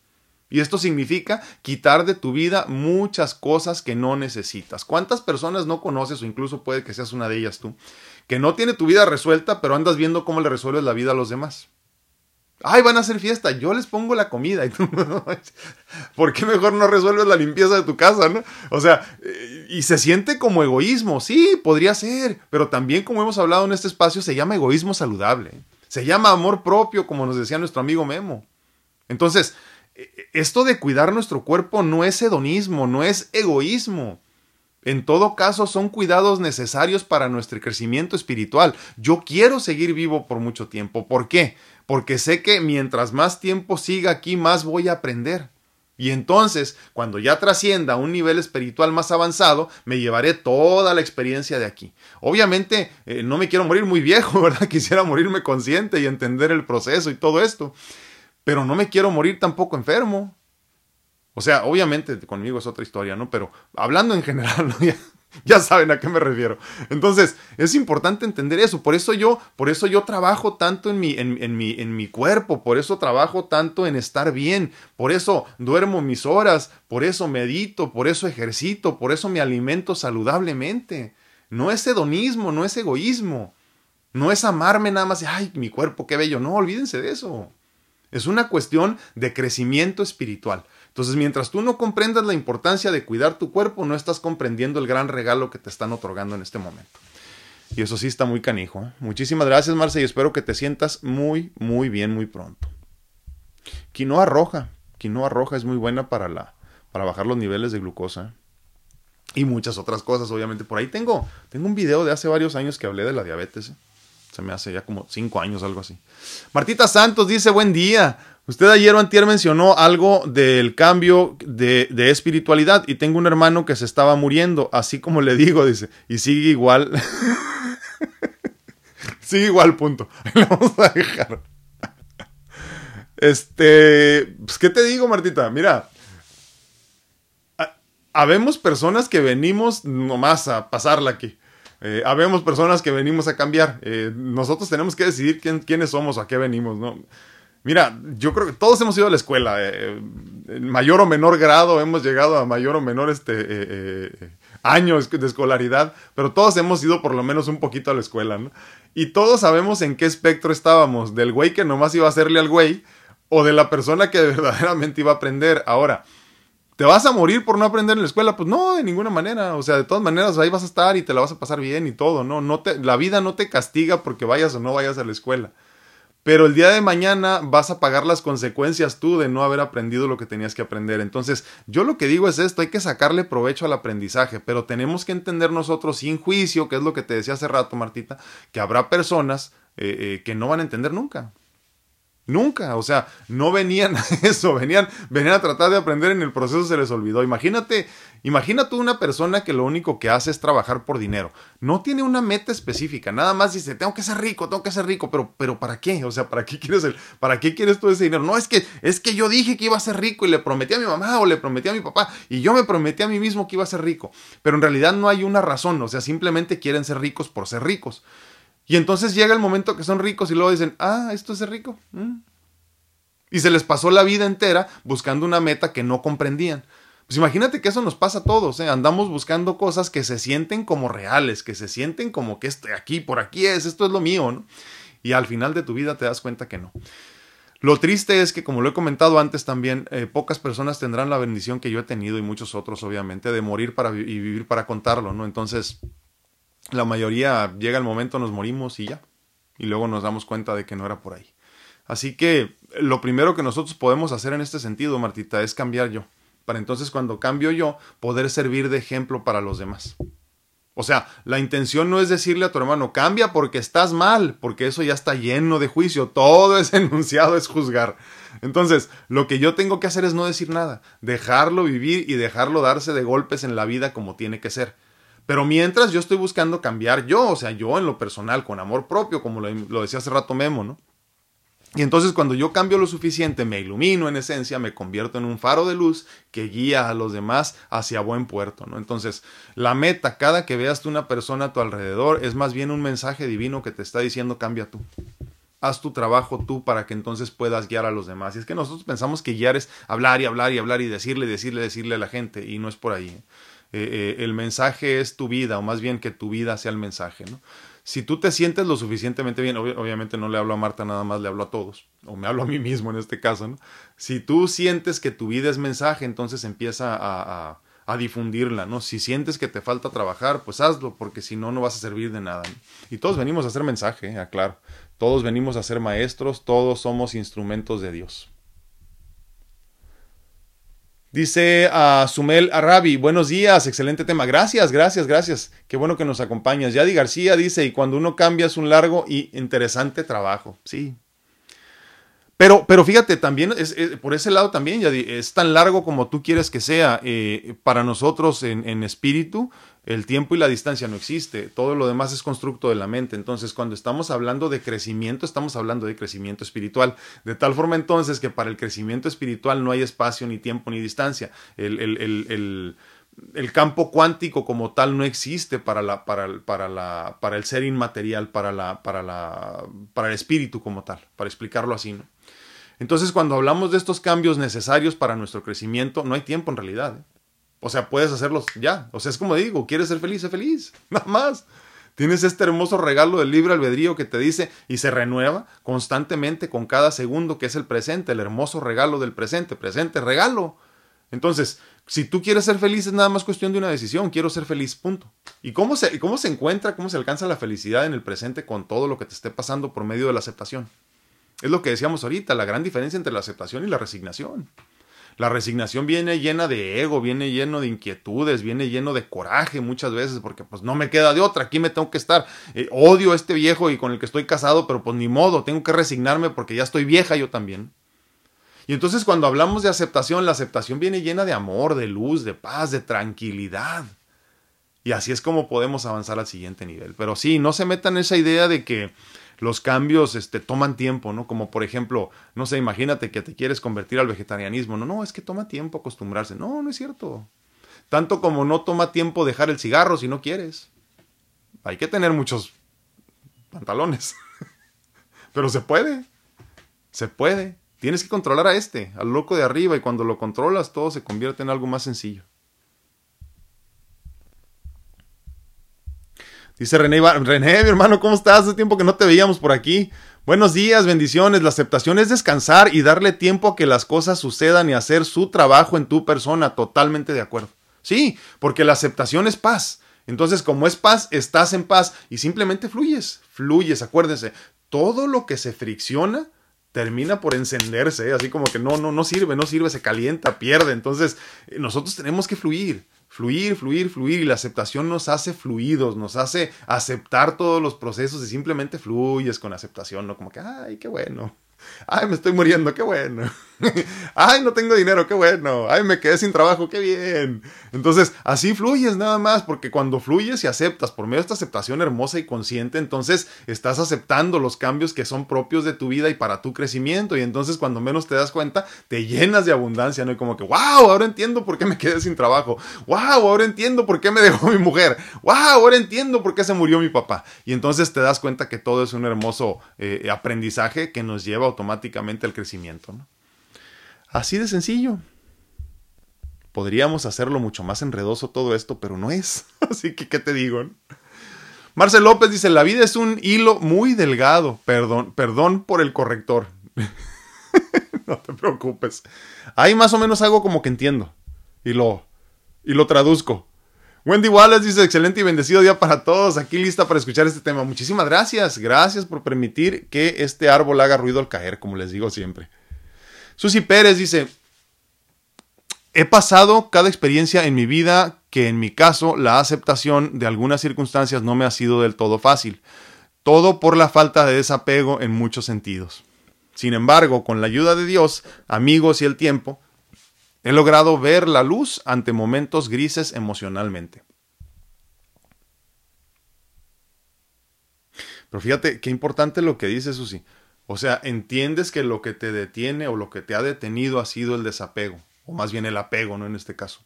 Y esto significa quitar de tu vida muchas cosas que no necesitas. ¿Cuántas personas no conoces o incluso puede que seas una de ellas tú? Que no tiene tu vida resuelta, pero andas viendo cómo le resuelves la vida a los demás. Ay, van a hacer fiesta, yo les pongo la comida. Y tú, ¿Por qué mejor no resuelves la limpieza de tu casa? O sea, y se siente como egoísmo. Sí, podría ser, pero también, como hemos hablado en este espacio, se llama egoísmo saludable. Se llama amor propio, como nos decía nuestro amigo Memo. Entonces, esto de cuidar nuestro cuerpo no es hedonismo, no es egoísmo. En todo caso, son cuidados necesarios para nuestro crecimiento espiritual. Yo quiero seguir vivo por mucho tiempo. ¿Por qué? Porque sé que mientras más tiempo siga aquí, más voy a aprender. Y entonces, cuando ya trascienda a un nivel espiritual más avanzado, me llevaré toda la experiencia de aquí. Obviamente, eh, no me quiero morir muy viejo, ¿verdad? Quisiera morirme consciente y entender el proceso y todo esto pero no me quiero morir tampoco enfermo. O sea, obviamente conmigo es otra historia, ¿no? Pero hablando en general, ¿no? ya saben a qué me refiero. Entonces, es importante entender eso. Por eso yo, por eso yo trabajo tanto en mi, en, mi, en mi cuerpo, por eso trabajo tanto en estar bien, por eso duermo mis horas, por eso medito, por eso ejercito, por eso me alimento saludablemente. No es hedonismo, no es egoísmo. No es amarme nada más, ay, mi cuerpo, qué bello. No, olvídense de eso. Es una cuestión de crecimiento espiritual. Entonces, mientras tú no comprendas la importancia de cuidar tu cuerpo, no estás comprendiendo el gran regalo que te están otorgando en este momento. Y eso sí está muy canijo. ¿eh? Muchísimas gracias, Marce, y espero que te sientas muy, muy bien muy pronto. Quinoa roja. Quinoa roja es muy buena para, la, para bajar los niveles de glucosa. ¿eh? Y muchas otras cosas, obviamente. Por ahí tengo, tengo un video de hace varios años que hablé de la diabetes. ¿eh? Se me hace ya como cinco años, algo así. Martita Santos dice, buen día. Usted ayer o antier mencionó algo del cambio de, espiritualidad y tengo un hermano que se estaba muriendo, así como le digo, dice, y sigue igual. sigue igual, punto. Lo vamos a dejar. Este, pues, ¿qué te digo, Martita? Mira, habemos personas que venimos nomás a pasarla aquí. Eh, habemos personas que venimos a cambiar. Eh, nosotros tenemos que decidir quién, quiénes somos, a qué venimos, ¿no? Mira, yo creo que todos hemos ido a la escuela, eh, en mayor o menor grado hemos llegado a mayor o menor este, años de escolaridad, pero todos hemos ido por lo menos un poquito a la escuela, ¿no? Y todos sabemos en qué espectro estábamos, del güey que nomás iba a hacerle al güey, o de la persona que verdaderamente iba a aprender. Ahora, ¿te vas a morir por no aprender en la escuela? Pues no, de ninguna manera. O sea, de todas maneras ahí vas a estar y te la vas a pasar bien y todo, ¿no? no te, la vida no te castiga porque vayas o no vayas a la escuela. Pero el día de mañana vas a pagar las consecuencias tú de no haber aprendido lo que tenías que aprender. Entonces, yo lo que digo es esto, hay que sacarle provecho al aprendizaje, pero tenemos que entender nosotros sin juicio, que es lo que te decía hace rato, Martita, que habrá personas eh, eh, que no van a entender nunca. Nunca, o sea, no venían a eso, venían, venían a tratar de aprender en el proceso se les olvidó. Imagínate, imagínate una persona que lo único que hace es trabajar por dinero. No tiene una meta específica, nada más dice, tengo que ser rico, tengo que ser rico, pero, pero ¿para qué? O sea, ¿para qué quieres para qué quieres todo ese dinero? No, es que, es que yo dije que iba a ser rico y le prometí a mi mamá o le prometí a mi papá y yo me prometí a mí mismo que iba a ser rico. Pero en realidad no hay una razón, o sea, simplemente quieren ser ricos por ser ricos. Y entonces llega el momento que son ricos y luego dicen, ah, esto es rico. Mm". Y se les pasó la vida entera buscando una meta que no comprendían. Pues imagínate que eso nos pasa a todos, ¿eh? andamos buscando cosas que se sienten como reales, que se sienten como que este, aquí, por aquí es, esto es lo mío, ¿no? Y al final de tu vida te das cuenta que no. Lo triste es que, como lo he comentado antes también, eh, pocas personas tendrán la bendición que yo he tenido y muchos otros, obviamente, de morir para y vivir para contarlo, ¿no? Entonces, la mayoría llega el momento, nos morimos y ya. Y luego nos damos cuenta de que no era por ahí. Así que lo primero que nosotros podemos hacer en este sentido, Martita, es cambiar yo. Para entonces cuando cambio yo, poder servir de ejemplo para los demás. O sea, la intención no es decirle a tu hermano, cambia porque estás mal, porque eso ya está lleno de juicio, todo es enunciado, es juzgar. Entonces, lo que yo tengo que hacer es no decir nada, dejarlo vivir y dejarlo darse de golpes en la vida como tiene que ser. Pero mientras yo estoy buscando cambiar yo, o sea, yo en lo personal, con amor propio, como lo, decía hace rato Memo, ¿no? Y entonces cuando yo cambio lo suficiente, me ilumino en esencia, me convierto en un faro de luz que guía a los demás hacia buen puerto, ¿no? Entonces, la meta, cada que veas tú una persona a tu alrededor, es más bien un mensaje divino que te está diciendo cambia tú. Haz tu trabajo tú para que entonces puedas guiar a los demás. Y es que nosotros pensamos que guiar es hablar y hablar y hablar y decirle, decirle, decirle a la gente, y no es por ahí. ¿eh? Eh, el mensaje es tu vida, o más bien que tu vida sea el mensaje, ¿no? Si tú te sientes lo suficientemente bien, obviamente no le hablo a Marta nada más, le hablo a todos, o me hablo a mí mismo en este caso, ¿no? Si tú sientes que tu vida es mensaje, entonces empieza a, a, difundirla, ¿no? Si sientes que te falta trabajar, pues hazlo, porque si no, no vas a servir de nada. Y todos venimos a hacer mensaje, ¿eh? aclaro. Todos venimos a ser maestros, todos somos instrumentos de Dios. Dice a Sumel Arabi, buenos días, excelente tema. Gracias, gracias, gracias. Qué bueno que nos acompañas. Yadi García dice, y cuando uno cambia es un largo y interesante trabajo. Sí. Pero, pero fíjate, también es, por ese lado también, Yadi, es tan largo como tú quieres que sea. Eh, para nosotros en, en espíritu, el tiempo y la distancia no existe, todo lo demás es constructo de la mente. Entonces, cuando estamos hablando de crecimiento, estamos hablando de crecimiento espiritual. De tal forma entonces que para el crecimiento espiritual no hay espacio, ni tiempo, ni distancia. El, el, el, el campo cuántico como tal no existe para, la, para, el, para, la, para el ser inmaterial, para, la, para, la, para el espíritu como tal, para explicarlo así. ¿no? Entonces, cuando hablamos de estos cambios necesarios para nuestro crecimiento, no hay tiempo en realidad. ¿eh? O sea, puedes hacerlos ya. O sea, es como digo, quieres ser feliz, sé feliz. Nada más. Tienes este hermoso regalo del libre albedrío que te dice y se renueva constantemente con cada segundo que es el presente, el hermoso regalo del presente, presente regalo. Entonces, si tú quieres ser feliz es nada más cuestión de una decisión, quiero ser feliz, punto. ¿Y cómo se, cómo se encuentra, cómo se alcanza la felicidad en el presente con todo lo que te esté pasando por medio de la aceptación? Es lo que decíamos ahorita, la gran diferencia entre la aceptación y la resignación. La resignación viene llena de ego, viene lleno de inquietudes, viene lleno de coraje muchas veces, porque pues no me queda de otra, aquí me tengo que estar. Eh, odio a este viejo y con el que estoy casado, pero pues ni modo, tengo que resignarme porque ya estoy vieja yo también. Y entonces cuando hablamos de aceptación, la aceptación viene llena de amor, de luz, de paz, de tranquilidad. Y así es como podemos avanzar al siguiente nivel. Pero sí, no se metan en esa idea de que los cambios este, toman tiempo, ¿no? Como por ejemplo, no sé, imagínate que te quieres convertir al vegetarianismo. No, no, es que toma tiempo acostumbrarse. No, no es cierto. Tanto como no toma tiempo dejar el cigarro si no quieres. Hay que tener muchos pantalones. Pero se puede. Se puede. Tienes que controlar a este, al loco de arriba, y cuando lo controlas todo se convierte en algo más sencillo. Dice René, René, mi hermano, ¿cómo estás? Hace tiempo que no te veíamos por aquí. Buenos días, bendiciones. La aceptación es descansar y darle tiempo a que las cosas sucedan y hacer su trabajo en tu persona. Totalmente de acuerdo. Sí, porque la aceptación es paz. Entonces, como es paz, estás en paz y simplemente fluyes. Fluyes, acuérdense. Todo lo que se fricciona termina por encenderse, ¿eh? así como que no, no, no sirve, no sirve, se calienta, pierde. Entonces, eh, nosotros tenemos que fluir, fluir, fluir, fluir, y la aceptación nos hace fluidos, nos hace aceptar todos los procesos y simplemente fluyes con aceptación, ¿no? Como que, ay, qué bueno. Ay, me estoy muriendo, qué bueno. Ay, no tengo dinero, qué bueno. Ay, me quedé sin trabajo, qué bien. Entonces, así fluyes nada más, porque cuando fluyes y aceptas por medio de esta aceptación hermosa y consciente, entonces estás aceptando los cambios que son propios de tu vida y para tu crecimiento. Y entonces, cuando menos te das cuenta, te llenas de abundancia, ¿no? Y como que, wow, ahora entiendo por qué me quedé sin trabajo. Wow, ahora entiendo por qué me dejó mi mujer. Wow, ahora entiendo por qué se murió mi papá. Y entonces te das cuenta que todo es un hermoso eh, aprendizaje que nos lleva automáticamente al crecimiento. Así de sencillo. Podríamos hacerlo mucho más enredoso todo esto, pero no es. Así que, ¿qué te digo? Marcel López dice, la vida es un hilo muy delgado. Perdón, perdón por el corrector. no te preocupes. Ahí más o menos hago como que entiendo. Y lo, y lo traduzco. Wendy Wallace dice, excelente y bendecido día para todos. Aquí lista para escuchar este tema. Muchísimas gracias. Gracias por permitir que este árbol haga ruido al caer, como les digo siempre. Susi Pérez dice, he pasado cada experiencia en mi vida que en mi caso la aceptación de algunas circunstancias no me ha sido del todo fácil. Todo por la falta de desapego en muchos sentidos. Sin embargo, con la ayuda de Dios, amigos y el tiempo, he logrado ver la luz ante momentos grises emocionalmente. Pero fíjate qué importante lo que dice Susi. O sea, entiendes que lo que te detiene o lo que te ha detenido ha sido el desapego, o más bien el apego, ¿no? En este caso.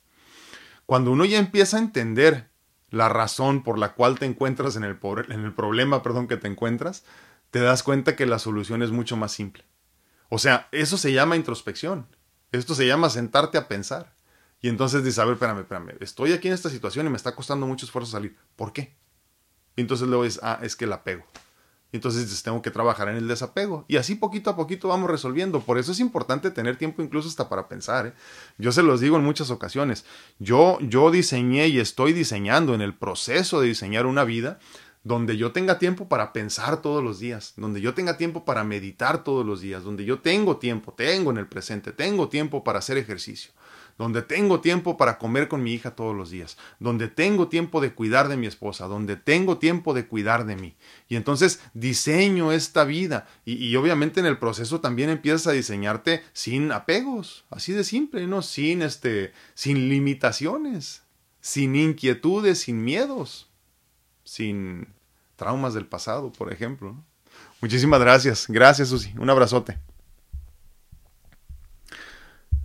Cuando uno ya empieza a entender la razón por la cual te encuentras en el, en el problema, perdón, que te encuentras, te das cuenta que la solución es mucho más simple. O sea, eso se llama introspección. Esto se llama sentarte a pensar. Y entonces dices, a ver, espérame, espérame, estoy aquí en esta situación y me está costando mucho esfuerzo salir. ¿Por qué? Y entonces luego dices, ah, es que el apego entonces tengo que trabajar en el desapego. Y así poquito a poquito vamos resolviendo. Por eso es importante tener tiempo incluso hasta para pensar. ¿eh? Yo se los digo en muchas ocasiones. Yo, yo diseñé y estoy diseñando en el proceso de diseñar una vida donde yo tenga tiempo para pensar todos los días, donde yo tenga tiempo para meditar todos los días, donde yo tengo tiempo, tengo en el presente, tengo tiempo para hacer ejercicio donde tengo tiempo para comer con mi hija todos los días, donde tengo tiempo de cuidar de mi esposa, donde tengo tiempo de cuidar de mí. Y entonces diseño esta vida y, obviamente en el proceso también empiezas a diseñarte sin apegos, así de simple, ¿no? Sin, este, sin limitaciones, sin inquietudes, sin miedos, sin traumas del pasado, por ejemplo. Muchísimas gracias. Gracias, Susi. Un abrazote.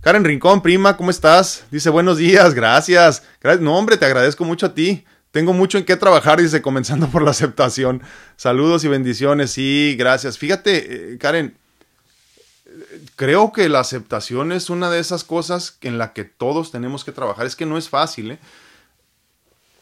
Karen Rincón, prima, ¿cómo estás? Dice, buenos días, gracias. No, hombre, te agradezco mucho a ti. Tengo mucho en qué trabajar, dice, comenzando por la aceptación. Saludos y bendiciones. Sí, gracias. Fíjate, eh, Karen, creo que la aceptación es una de esas cosas en la que todos tenemos que trabajar. Es que no es fácil, ¿eh?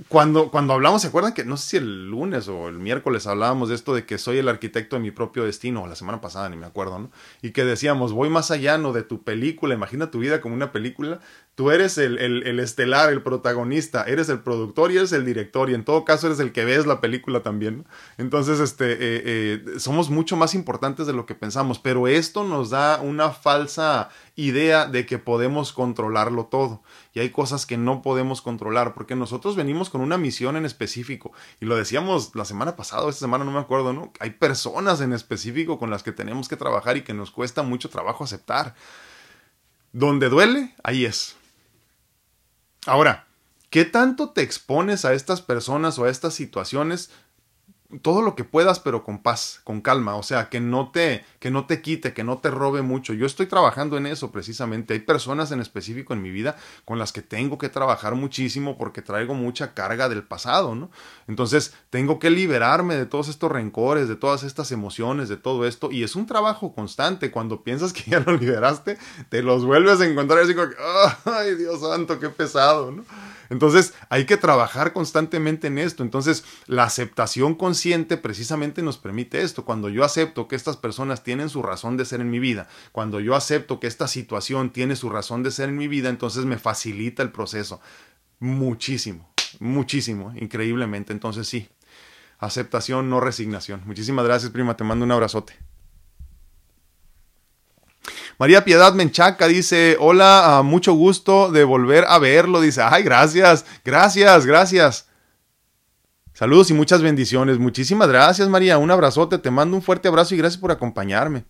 Cuando, cuando hablamos, ¿se acuerdan que no sé si el lunes o el miércoles hablábamos de esto de que soy el arquitecto de mi propio destino, o la semana pasada, ni me acuerdo, ¿no? Y que decíamos, voy más allá, ¿no? De tu película, imagina tu vida como una película, tú eres el, el, estelar, el protagonista, eres el productor y eres el director, y en todo caso eres el que ves la película también, ¿no? Entonces, este, eh, eh, somos mucho más importantes de lo que pensamos, pero esto nos da una falsa idea de que podemos controlarlo todo. Y hay cosas que no podemos controlar, porque nosotros venimos con una misión en específico. Y lo decíamos la semana pasada, esta semana no me acuerdo, ¿no? Hay personas en específico con las que tenemos que trabajar y que nos cuesta mucho trabajo aceptar. Donde duele, ahí es. Ahora, ¿qué tanto te expones a estas personas o a estas situaciones todo lo que puedas, pero con paz, con calma, o sea, que no te que no te quite, que no te robe mucho. Yo estoy trabajando en eso precisamente. Hay personas en específico en mi vida con las que tengo que trabajar muchísimo porque traigo mucha carga del pasado, ¿no? Entonces, tengo que liberarme de todos estos rencores, de todas estas emociones, de todo esto y es un trabajo constante. Cuando piensas que ya lo liberaste, te los vuelves a encontrar así como, ay, Dios santo, qué pesado, ¿no? Entonces hay que trabajar constantemente en esto. Entonces la aceptación consciente precisamente nos permite esto. Cuando yo acepto que estas personas tienen su razón de ser en mi vida, cuando yo acepto que esta situación tiene su razón de ser en mi vida, entonces me facilita el proceso muchísimo, muchísimo, increíblemente. Entonces sí, aceptación, no resignación. Muchísimas gracias, prima. Te mando un abrazote. María Piedad Menchaca dice, hola, ah, mucho gusto de volver a verlo. Dice, ay, gracias, gracias, gracias. Saludos y muchas bendiciones. Muchísimas gracias, María. Un abrazote. Te mando un fuerte abrazo y gracias por acompañarme.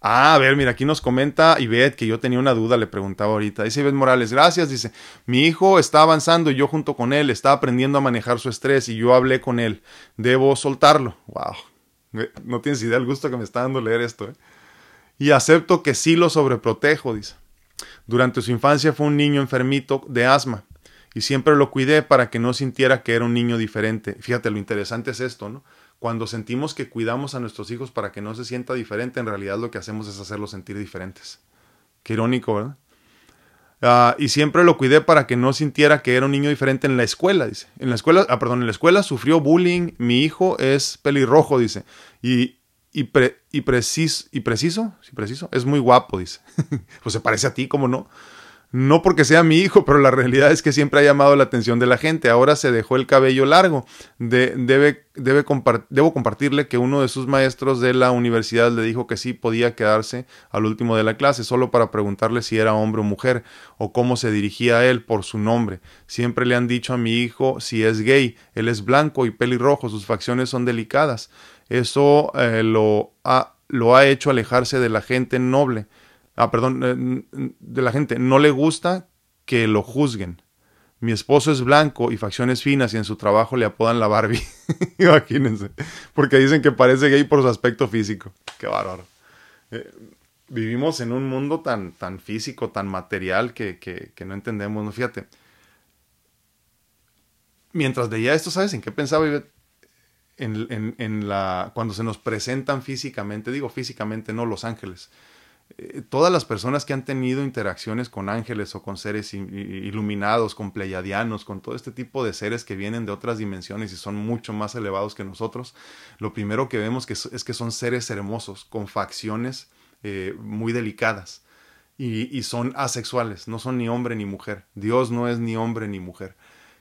Ah, a ver, mira, aquí nos comenta Ivette que yo tenía una duda, le preguntaba ahorita. Dice Ivette Morales, gracias. Dice, mi hijo está avanzando y yo junto con él está aprendiendo a manejar su estrés y yo hablé con él. Debo soltarlo. Wow. No tienes idea del gusto que me está dando leer esto. ¿eh? Y acepto que sí lo sobreprotejo, dice. Durante su infancia fue un niño enfermito de asma y siempre lo cuidé para que no sintiera que era un niño diferente. Fíjate, lo interesante es esto, ¿no? Cuando sentimos que cuidamos a nuestros hijos para que no se sienta diferente, en realidad lo que hacemos es hacerlos sentir diferentes. Qué irónico, ¿verdad? Ah, y siempre lo cuidé para que no sintiera que era un niño diferente en la escuela, dice. En la escuela, ah, perdón, en la escuela sufrió bullying, mi hijo es pelirrojo, dice. Y, y, y, preciso, y preciso, preciso, es muy guapo, dice. pues se parece a ti, ¿cómo no? No porque sea mi hijo, pero la realidad es que siempre ha llamado la atención de la gente. Ahora se dejó el cabello largo. debe, debe debo compartirle que uno de sus maestros de la universidad le dijo que sí podía quedarse al último de la clase, solo para preguntarle si era hombre o mujer, o cómo se dirigía a él por su nombre. Siempre le han dicho a mi hijo si es gay. Él es blanco y pelirrojo, sus facciones son delicadas. Eso eh, lo, ha, lo ha hecho alejarse de la gente noble. Ah, perdón, eh, de la gente. No le gusta que lo juzguen. Mi esposo es blanco y facciones finas y en su trabajo le apodan la Barbie. Imagínense. Porque dicen que parece gay por su aspecto físico. Qué bárbaro. Eh, vivimos en un mundo tan, tan físico, tan material que, que, no entendemos. ¿no? Fíjate. Mientras veía esto, ¿sabes en qué pensaba? Cuando se nos presentan físicamente, digo físicamente, no los ángeles. Eh, todas las personas que han tenido interacciones con ángeles o con seres iluminados, con pleiadianos, con todo este tipo de seres que vienen de otras dimensiones y son mucho más elevados que nosotros, lo primero que vemos es, que son seres hermosos, con facciones eh, muy delicadas. Y son asexuales, no son ni hombre ni mujer. Dios no es ni hombre ni mujer.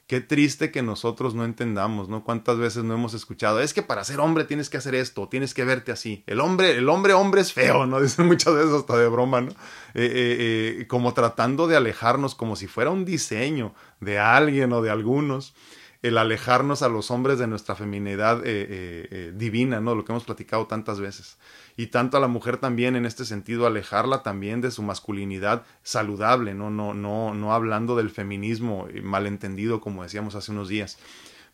Qué triste que nosotros no entendamos, ¿no? Cuántas veces no hemos escuchado, es que para ser hombre tienes que hacer esto, tienes que verte así. El hombre, el hombre, hombre es feo, ¿no? Dicen muchas veces hasta de broma, ¿no? Eh, eh, eh, como tratando de alejarnos como si fuera un diseño de alguien o de algunos el alejarnos a los hombres de nuestra feminidad divina, ¿no? Lo que hemos platicado tantas veces y tanto a la mujer también en este sentido alejarla también de su masculinidad saludable, no no no no hablando del feminismo malentendido como decíamos hace unos días.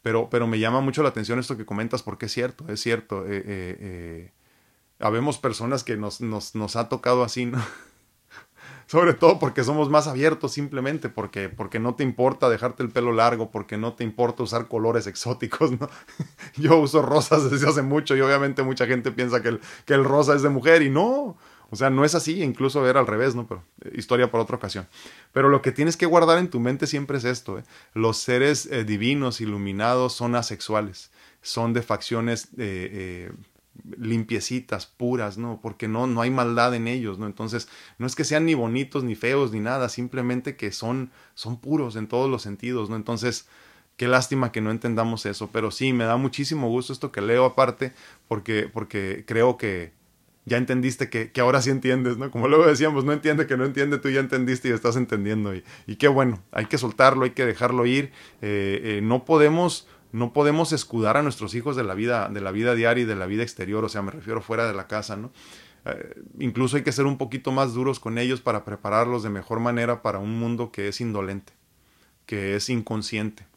Pero pero me llama mucho la atención esto que comentas porque es cierto, es cierto. Eh, eh, eh, habemos personas que nos, nos, nos ha tocado así, ¿no? Sobre todo porque somos más abiertos simplemente, porque, porque no te importa dejarte el pelo largo, porque no te importa usar colores exóticos, ¿no? Yo uso rosas desde hace mucho y obviamente mucha gente piensa que el, que el rosa es de mujer y no, o sea, no es así, incluso era al revés, ¿no? Pero eh, historia por otra ocasión. Pero lo que tienes que guardar en tu mente siempre es esto, ¿eh? Los seres eh, divinos, iluminados, son asexuales, son de facciones eh, limpiecitas, puras, ¿no? Porque no, no hay maldad en ellos, ¿no? Entonces, no es que sean ni bonitos, ni feos, ni nada, simplemente que son, son puros en todos los sentidos, ¿no? Entonces, qué lástima que no entendamos eso, pero sí, me da muchísimo gusto esto que leo aparte, porque, porque creo que ya entendiste que, que, ahora sí entiendes, ¿no? Como luego decíamos, no entiende que no entiende, tú ya entendiste y estás entendiendo. Y, qué bueno, hay que soltarlo, hay que dejarlo ir. Eh, eh, no podemos, no podemos escudar a nuestros hijos de la vida, de la vida diaria y de la vida exterior, o sea, me refiero fuera de la casa, ¿no? Eh, incluso hay que ser un poquito más duros con ellos para prepararlos de mejor manera para un mundo que es indolente, que es inconsciente,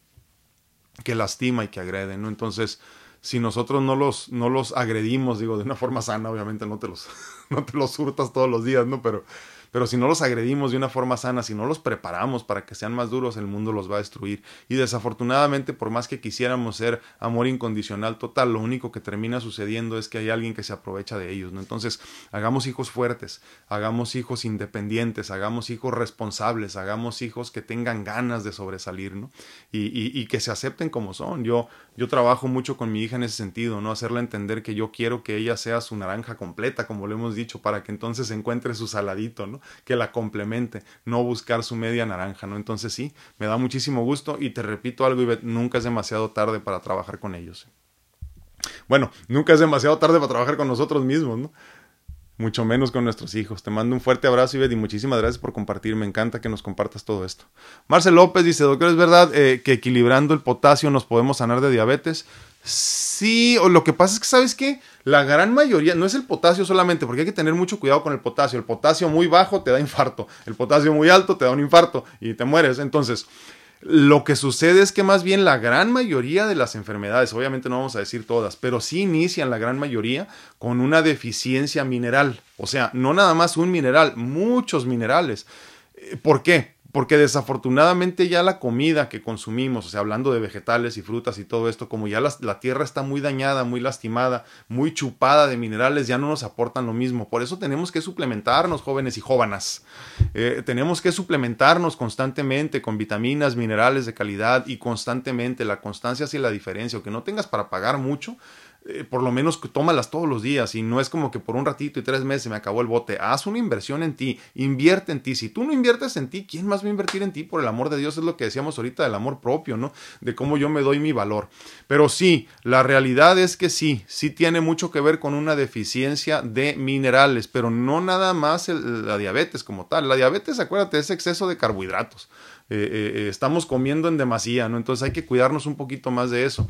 que lastima y que agrede, ¿no? Entonces, si nosotros no los, no los agredimos, digo, de una forma sana, obviamente no te los, no te los hurtas todos los días, ¿no? Pero, pero si no los agredimos de una forma sana, si no los preparamos para que sean más duros, el mundo los va a destruir. Y desafortunadamente, por más que quisiéramos ser amor incondicional total, lo único que termina sucediendo es que hay alguien que se aprovecha de ellos, ¿no? Entonces, hagamos hijos fuertes, hagamos hijos independientes, hagamos hijos responsables, hagamos hijos que tengan ganas de sobresalir, ¿no? Y, y, que se acepten como son. Yo, yo trabajo mucho con mi hija en ese sentido, ¿no? Hacerle entender que yo quiero que ella sea su naranja completa, como lo hemos dicho, para que entonces encuentre su saladito, ¿no? Que la complemente, no buscar su media naranja, ¿no? Entonces sí, me da muchísimo gusto y te repito algo, Ivette, nunca es demasiado tarde para trabajar con ellos. Bueno, nunca es demasiado tarde para trabajar con nosotros mismos, ¿no? mucho menos con nuestros hijos. Te mando un fuerte abrazo, Ivette, y muchísimas gracias por compartir. Me encanta que nos compartas todo esto. Marcel López dice, doctor, ¿es verdad eh, que equilibrando el potasio nos podemos sanar de diabetes? Sí, o lo que pasa es que, ¿sabes qué? La gran mayoría, no es el potasio solamente, porque hay que tener mucho cuidado con el potasio. El potasio muy bajo te da infarto, el potasio muy alto te da un infarto y te mueres. Entonces, lo que sucede es que más bien la gran mayoría de las enfermedades, obviamente no vamos a decir todas, pero sí inician la gran mayoría con una deficiencia mineral. O sea, no nada más un mineral, muchos minerales. Eh, ¿Por qué? Porque desafortunadamente ya la comida que consumimos, o sea, hablando de vegetales y frutas y todo esto, como ya la, tierra está muy dañada, muy lastimada, muy chupada de minerales, ya no nos aportan lo mismo. Por eso tenemos que suplementarnos, jóvenes y jóvenes. Eh, tenemos que suplementarnos constantemente con vitaminas, minerales de calidad y constantemente. La constancia hace la diferencia, aunque no tengas para pagar mucho, eh, por lo menos tómalas todos los días y no es como que por un ratito y tres meses me acabó el bote. Haz una inversión en ti, invierte en ti. Si tú no inviertes en ti, ¿quién más va a invertir en ti? Por el amor de Dios es lo que decíamos ahorita del amor propio, ¿no? De cómo yo me doy mi valor. Pero sí, la realidad es que sí, sí tiene mucho que ver con una deficiencia de minerales, pero no nada más la diabetes como tal. La diabetes, acuérdate, es exceso de carbohidratos. Eh, eh, estamos comiendo en demasía, ¿no? Entonces hay que cuidarnos un poquito más de eso.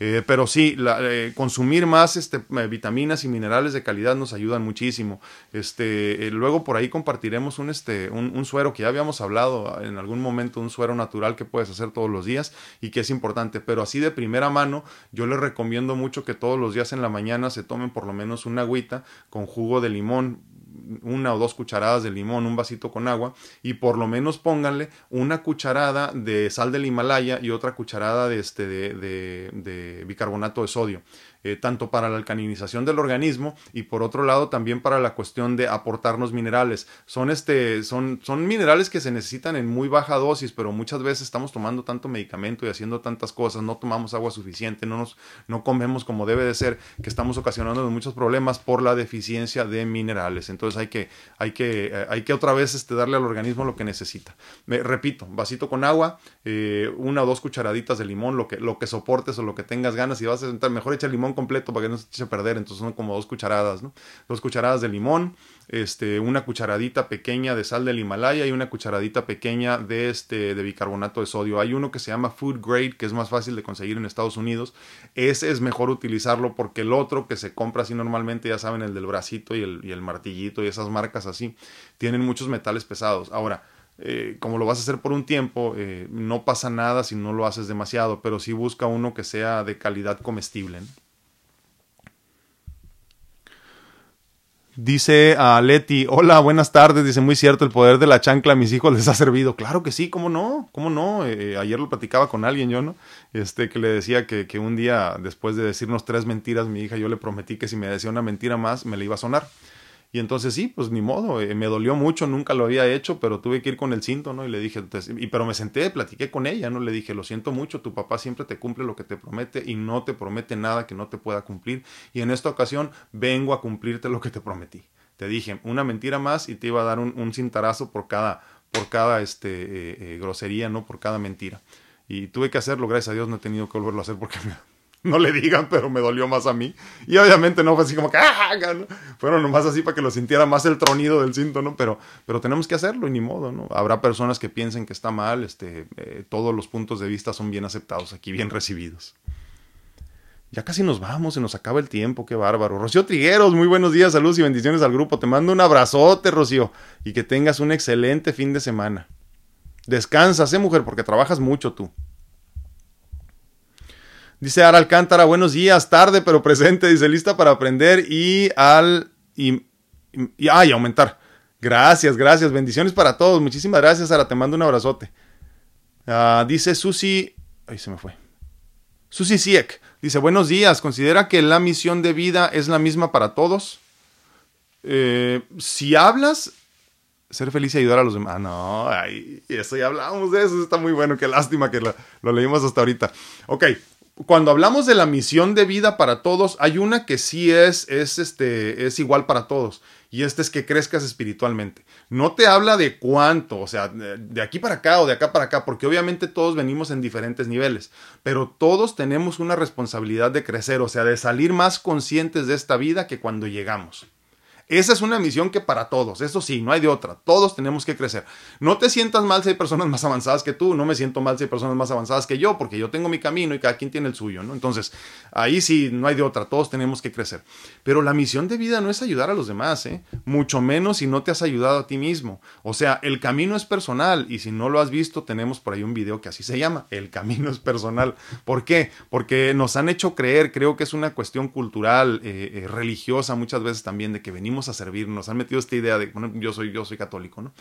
Eh, pero sí, eh, consumir más este, eh, vitaminas y minerales de calidad nos ayudan muchísimo. Este, luego por ahí compartiremos un, este, un, un, suero que ya habíamos hablado en algún momento, un suero natural que puedes hacer todos los días y que es importante. Pero así de primera mano, yo les recomiendo mucho que todos los días en la mañana se tomen por lo menos una agüita con jugo de limón una o dos cucharadas de limón, un vasito con agua y por lo menos pónganle una cucharada de sal del Himalaya y otra cucharada de, este, de, de, de bicarbonato de sodio. Eh, tanto para la alcalinización del organismo y por otro lado también para la cuestión de aportarnos minerales. Son, este, son, son minerales que se necesitan en muy baja dosis, pero muchas veces estamos tomando tanto medicamento y haciendo tantas cosas, no tomamos agua suficiente, no, nos, no comemos como debe de ser, que estamos ocasionando muchos problemas por la deficiencia de minerales. Entonces hay que, hay que, eh, hay que otra vez este, darle al organismo lo que necesita. Me, repito, vasito con agua, eh, una o dos cucharaditas de limón, lo que, lo que soportes o lo que tengas ganas, y vas a sentar, mejor echa limón completo para que no se eche a perder, entonces son como dos cucharadas, ¿no? Dos cucharadas de limón, este, una cucharadita pequeña de sal del Himalaya y una cucharadita pequeña de, este, de bicarbonato de sodio. Hay uno que se llama Food Grade, que es más fácil de conseguir en Estados Unidos. Ese es mejor utilizarlo porque el otro que se compra así normalmente, ya saben, el del bracito y el, y el martillito y esas marcas así, tienen muchos metales pesados. Ahora, eh, como lo vas a hacer por un tiempo, eh, no pasa nada si no lo haces demasiado, pero sí busca uno que sea de calidad comestible. ¿no? Dice a Leti, hola, buenas tardes. Dice, muy cierto, el poder de la chancla a mis hijos les ha servido. Claro que sí, ¿cómo no? ¿Cómo no? Eh, ayer lo platicaba con alguien yo, ¿no? Este, que le decía que, que un día, después de decirnos tres mentiras, mi hija, yo le prometí que si me decía una mentira más, me la iba a sonar. Y entonces sí, pues ni modo, eh, me dolió mucho, nunca lo había hecho, pero tuve que ir con el cinto, ¿no? Y le dije, y, pero me senté, platiqué con ella, ¿no? Le dije, lo siento mucho, tu papá siempre te cumple lo que te promete y no te promete nada que no te pueda cumplir. Y en esta ocasión vengo a cumplirte lo que te prometí. Te dije, una mentira más y te iba a dar un, un cintarazo por cada, por cada este, eh, eh, grosería, ¿no? Por cada mentira. Y tuve que hacerlo, gracias a Dios no he tenido que volverlo a hacer porque me, no le digan, pero me dolió más a mí. Y obviamente no fue así como que, ¡ah! Fueron nomás así para que lo sintiera más el tronido del cinto, ¿no? Pero, pero tenemos que hacerlo y ni modo, ¿no? Habrá personas que piensen que está mal, este, eh, todos los puntos de vista son bien aceptados aquí, bien recibidos. Ya casi nos vamos, se nos acaba el tiempo, qué bárbaro. Rocío Trigueros, muy buenos días, saludos y bendiciones al grupo. Te mando un abrazote, Rocío, y que tengas un excelente fin de semana. Descansa, ¿eh, mujer? Porque trabajas mucho tú. Dice Ara Alcántara, buenos días, tarde pero presente, dice lista para aprender y al... y, y, aumentar. Gracias, gracias, bendiciones para todos. Muchísimas gracias, Ara, te mando un abrazote. Uh, dice Susi, ahí se me fue. Susi Siek, dice, buenos días, ¿considera que la misión de vida es la misma para todos? Eh, si hablas, ser feliz y ayudar a los demás. Ah, no, ay, eso ya hablamos de eso, está muy bueno, qué lástima que lo, lo leímos hasta ahorita. Ok, cuando hablamos de la misión de vida para todos, hay una que sí es, es, este, es igual para todos. Y este es que crezcas espiritualmente. No te habla de cuánto, o sea, de aquí para acá o de acá para acá, porque obviamente todos venimos en diferentes niveles, pero todos tenemos una responsabilidad de crecer, o sea, de salir más conscientes de esta vida que cuando llegamos. Esa es una misión que para todos, eso sí, no hay de otra, todos tenemos que crecer. No te sientas mal si hay personas más avanzadas que tú, no me siento mal si hay personas más avanzadas que yo, porque yo tengo mi camino y cada quien tiene el suyo, ¿no? Entonces, ahí sí, no hay de otra, todos tenemos que crecer. Pero la misión de vida no es ayudar a los demás, ¿eh? Mucho menos si no te has ayudado a ti mismo. O sea, el camino es personal y si no lo has visto, tenemos por ahí un video que así se llama, El camino es personal. ¿Por qué? Porque nos han hecho creer, creo que es una cuestión cultural, eh, eh, religiosa muchas veces también, de que venimos a servir, nos han metido esta idea de, yo soy, yo soy católico, ¿no?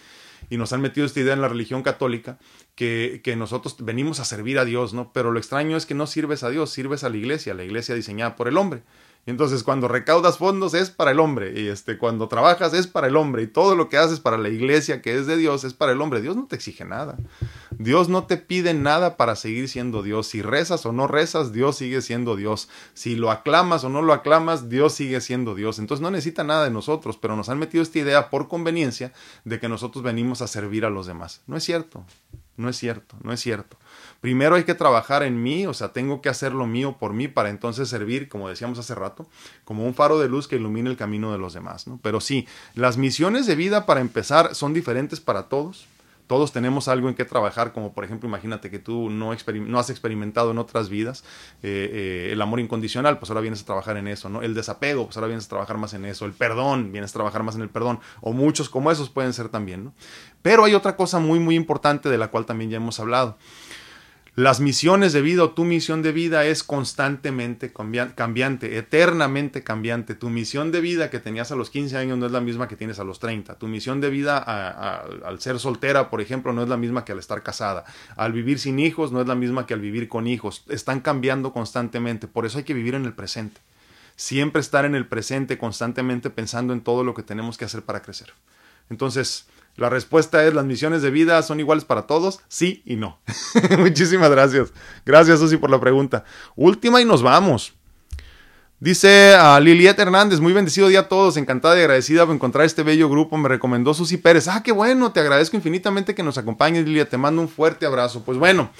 Y nos han metido esta idea en la religión católica que, que nosotros venimos a servir a Dios, ¿no? Pero lo extraño es que no sirves a Dios, sirves a la iglesia, la iglesia diseñada por el hombre. Entonces cuando recaudas fondos es para el hombre y este cuando trabajas es para el hombre y todo lo que haces para la iglesia que es de Dios es para el hombre. Dios no te exige nada. Dios no te pide nada para seguir siendo Dios. Si rezas o no rezas, Dios sigue siendo Dios. Si lo aclamas o no lo aclamas, Dios sigue siendo Dios. Entonces no necesita nada de nosotros, pero nos han metido esta idea por conveniencia de que nosotros venimos a servir a los demás. No es cierto. No es cierto, no es cierto primero hay que trabajar en mí, o sea, tengo que hacer lo mío por mí para entonces servir, como decíamos hace rato, como un faro de luz que ilumine el camino de los demás, ¿no? Pero sí, las misiones de vida para empezar son diferentes para todos. Todos tenemos algo en que trabajar, como por ejemplo, imagínate que tú no, has experimentado en otras vidas eh, eh, el amor incondicional, pues ahora vienes a trabajar en eso, ¿no? El desapego, pues ahora vienes a trabajar más en eso. El perdón, vienes a trabajar más en el perdón. O muchos como esos pueden ser también. Pero hay otra cosa muy, muy importante de la cual también ya hemos hablado. Las misiones de vida o tu misión de vida es constantemente cambiante, eternamente cambiante. Tu misión de vida que tenías a los 15 años no es la misma que tienes a los 30. Tu misión de vida al ser soltera, por ejemplo, no es la misma que al estar casada. Al vivir sin hijos no es la misma que al vivir con hijos. Están cambiando constantemente. Por eso hay que vivir en el presente. Siempre estar en el presente, constantemente pensando en todo lo que tenemos que hacer para crecer. Entonces, la respuesta es, ¿las misiones de vida son iguales para todos? Sí y no. Muchísimas gracias. Gracias, Susi, por la pregunta. Última y nos vamos. Dice a Liliet Hernández, muy bendecido día a todos, encantada y agradecida por encontrar este bello grupo, me recomendó Susi Pérez. Ah, qué bueno, te agradezco infinitamente que nos acompañes, Liliet, te mando un fuerte abrazo. Pues bueno,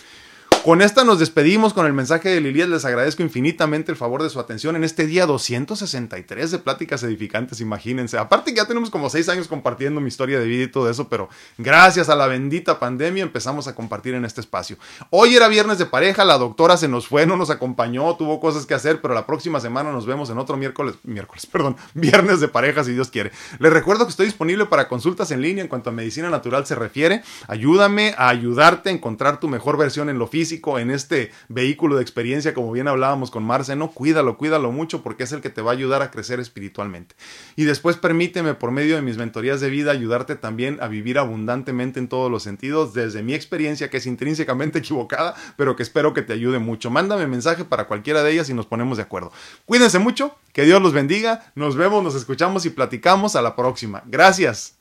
con esta nos despedimos con el mensaje de Liliet. Les agradezco infinitamente el favor de su atención en este día 263 de Pláticas Edificantes, imagínense. Aparte ya tenemos como seis años compartiendo mi historia de vida y todo eso, pero gracias a la bendita pandemia empezamos a compartir en este espacio. Hoy era viernes de pareja, la doctora se nos fue, no nos acompañó, tuvo cosas que hacer, pero la próxima semana nos vemos en otro miércoles, miércoles, perdón, viernes de pareja si Dios quiere. Les recuerdo que estoy disponible para consultas en línea en cuanto a medicina natural se refiere. Ayúdame a ayudarte a encontrar tu mejor versión en lo físico en este vehículo de experiencia, como bien hablábamos con Marce, no, cuídalo, cuídalo mucho porque es el que te va a ayudar a crecer espiritualmente. Y después permíteme, por medio de mis mentorías de vida, ayudarte también a vivir abundantemente en todos los sentidos, desde mi experiencia, que es intrínsecamente equivocada, pero que espero que te ayude mucho. Mándame mensaje para cualquiera de ellas y nos ponemos de acuerdo. Cuídense mucho, que Dios los bendiga, nos vemos, nos escuchamos y platicamos a la próxima. Gracias.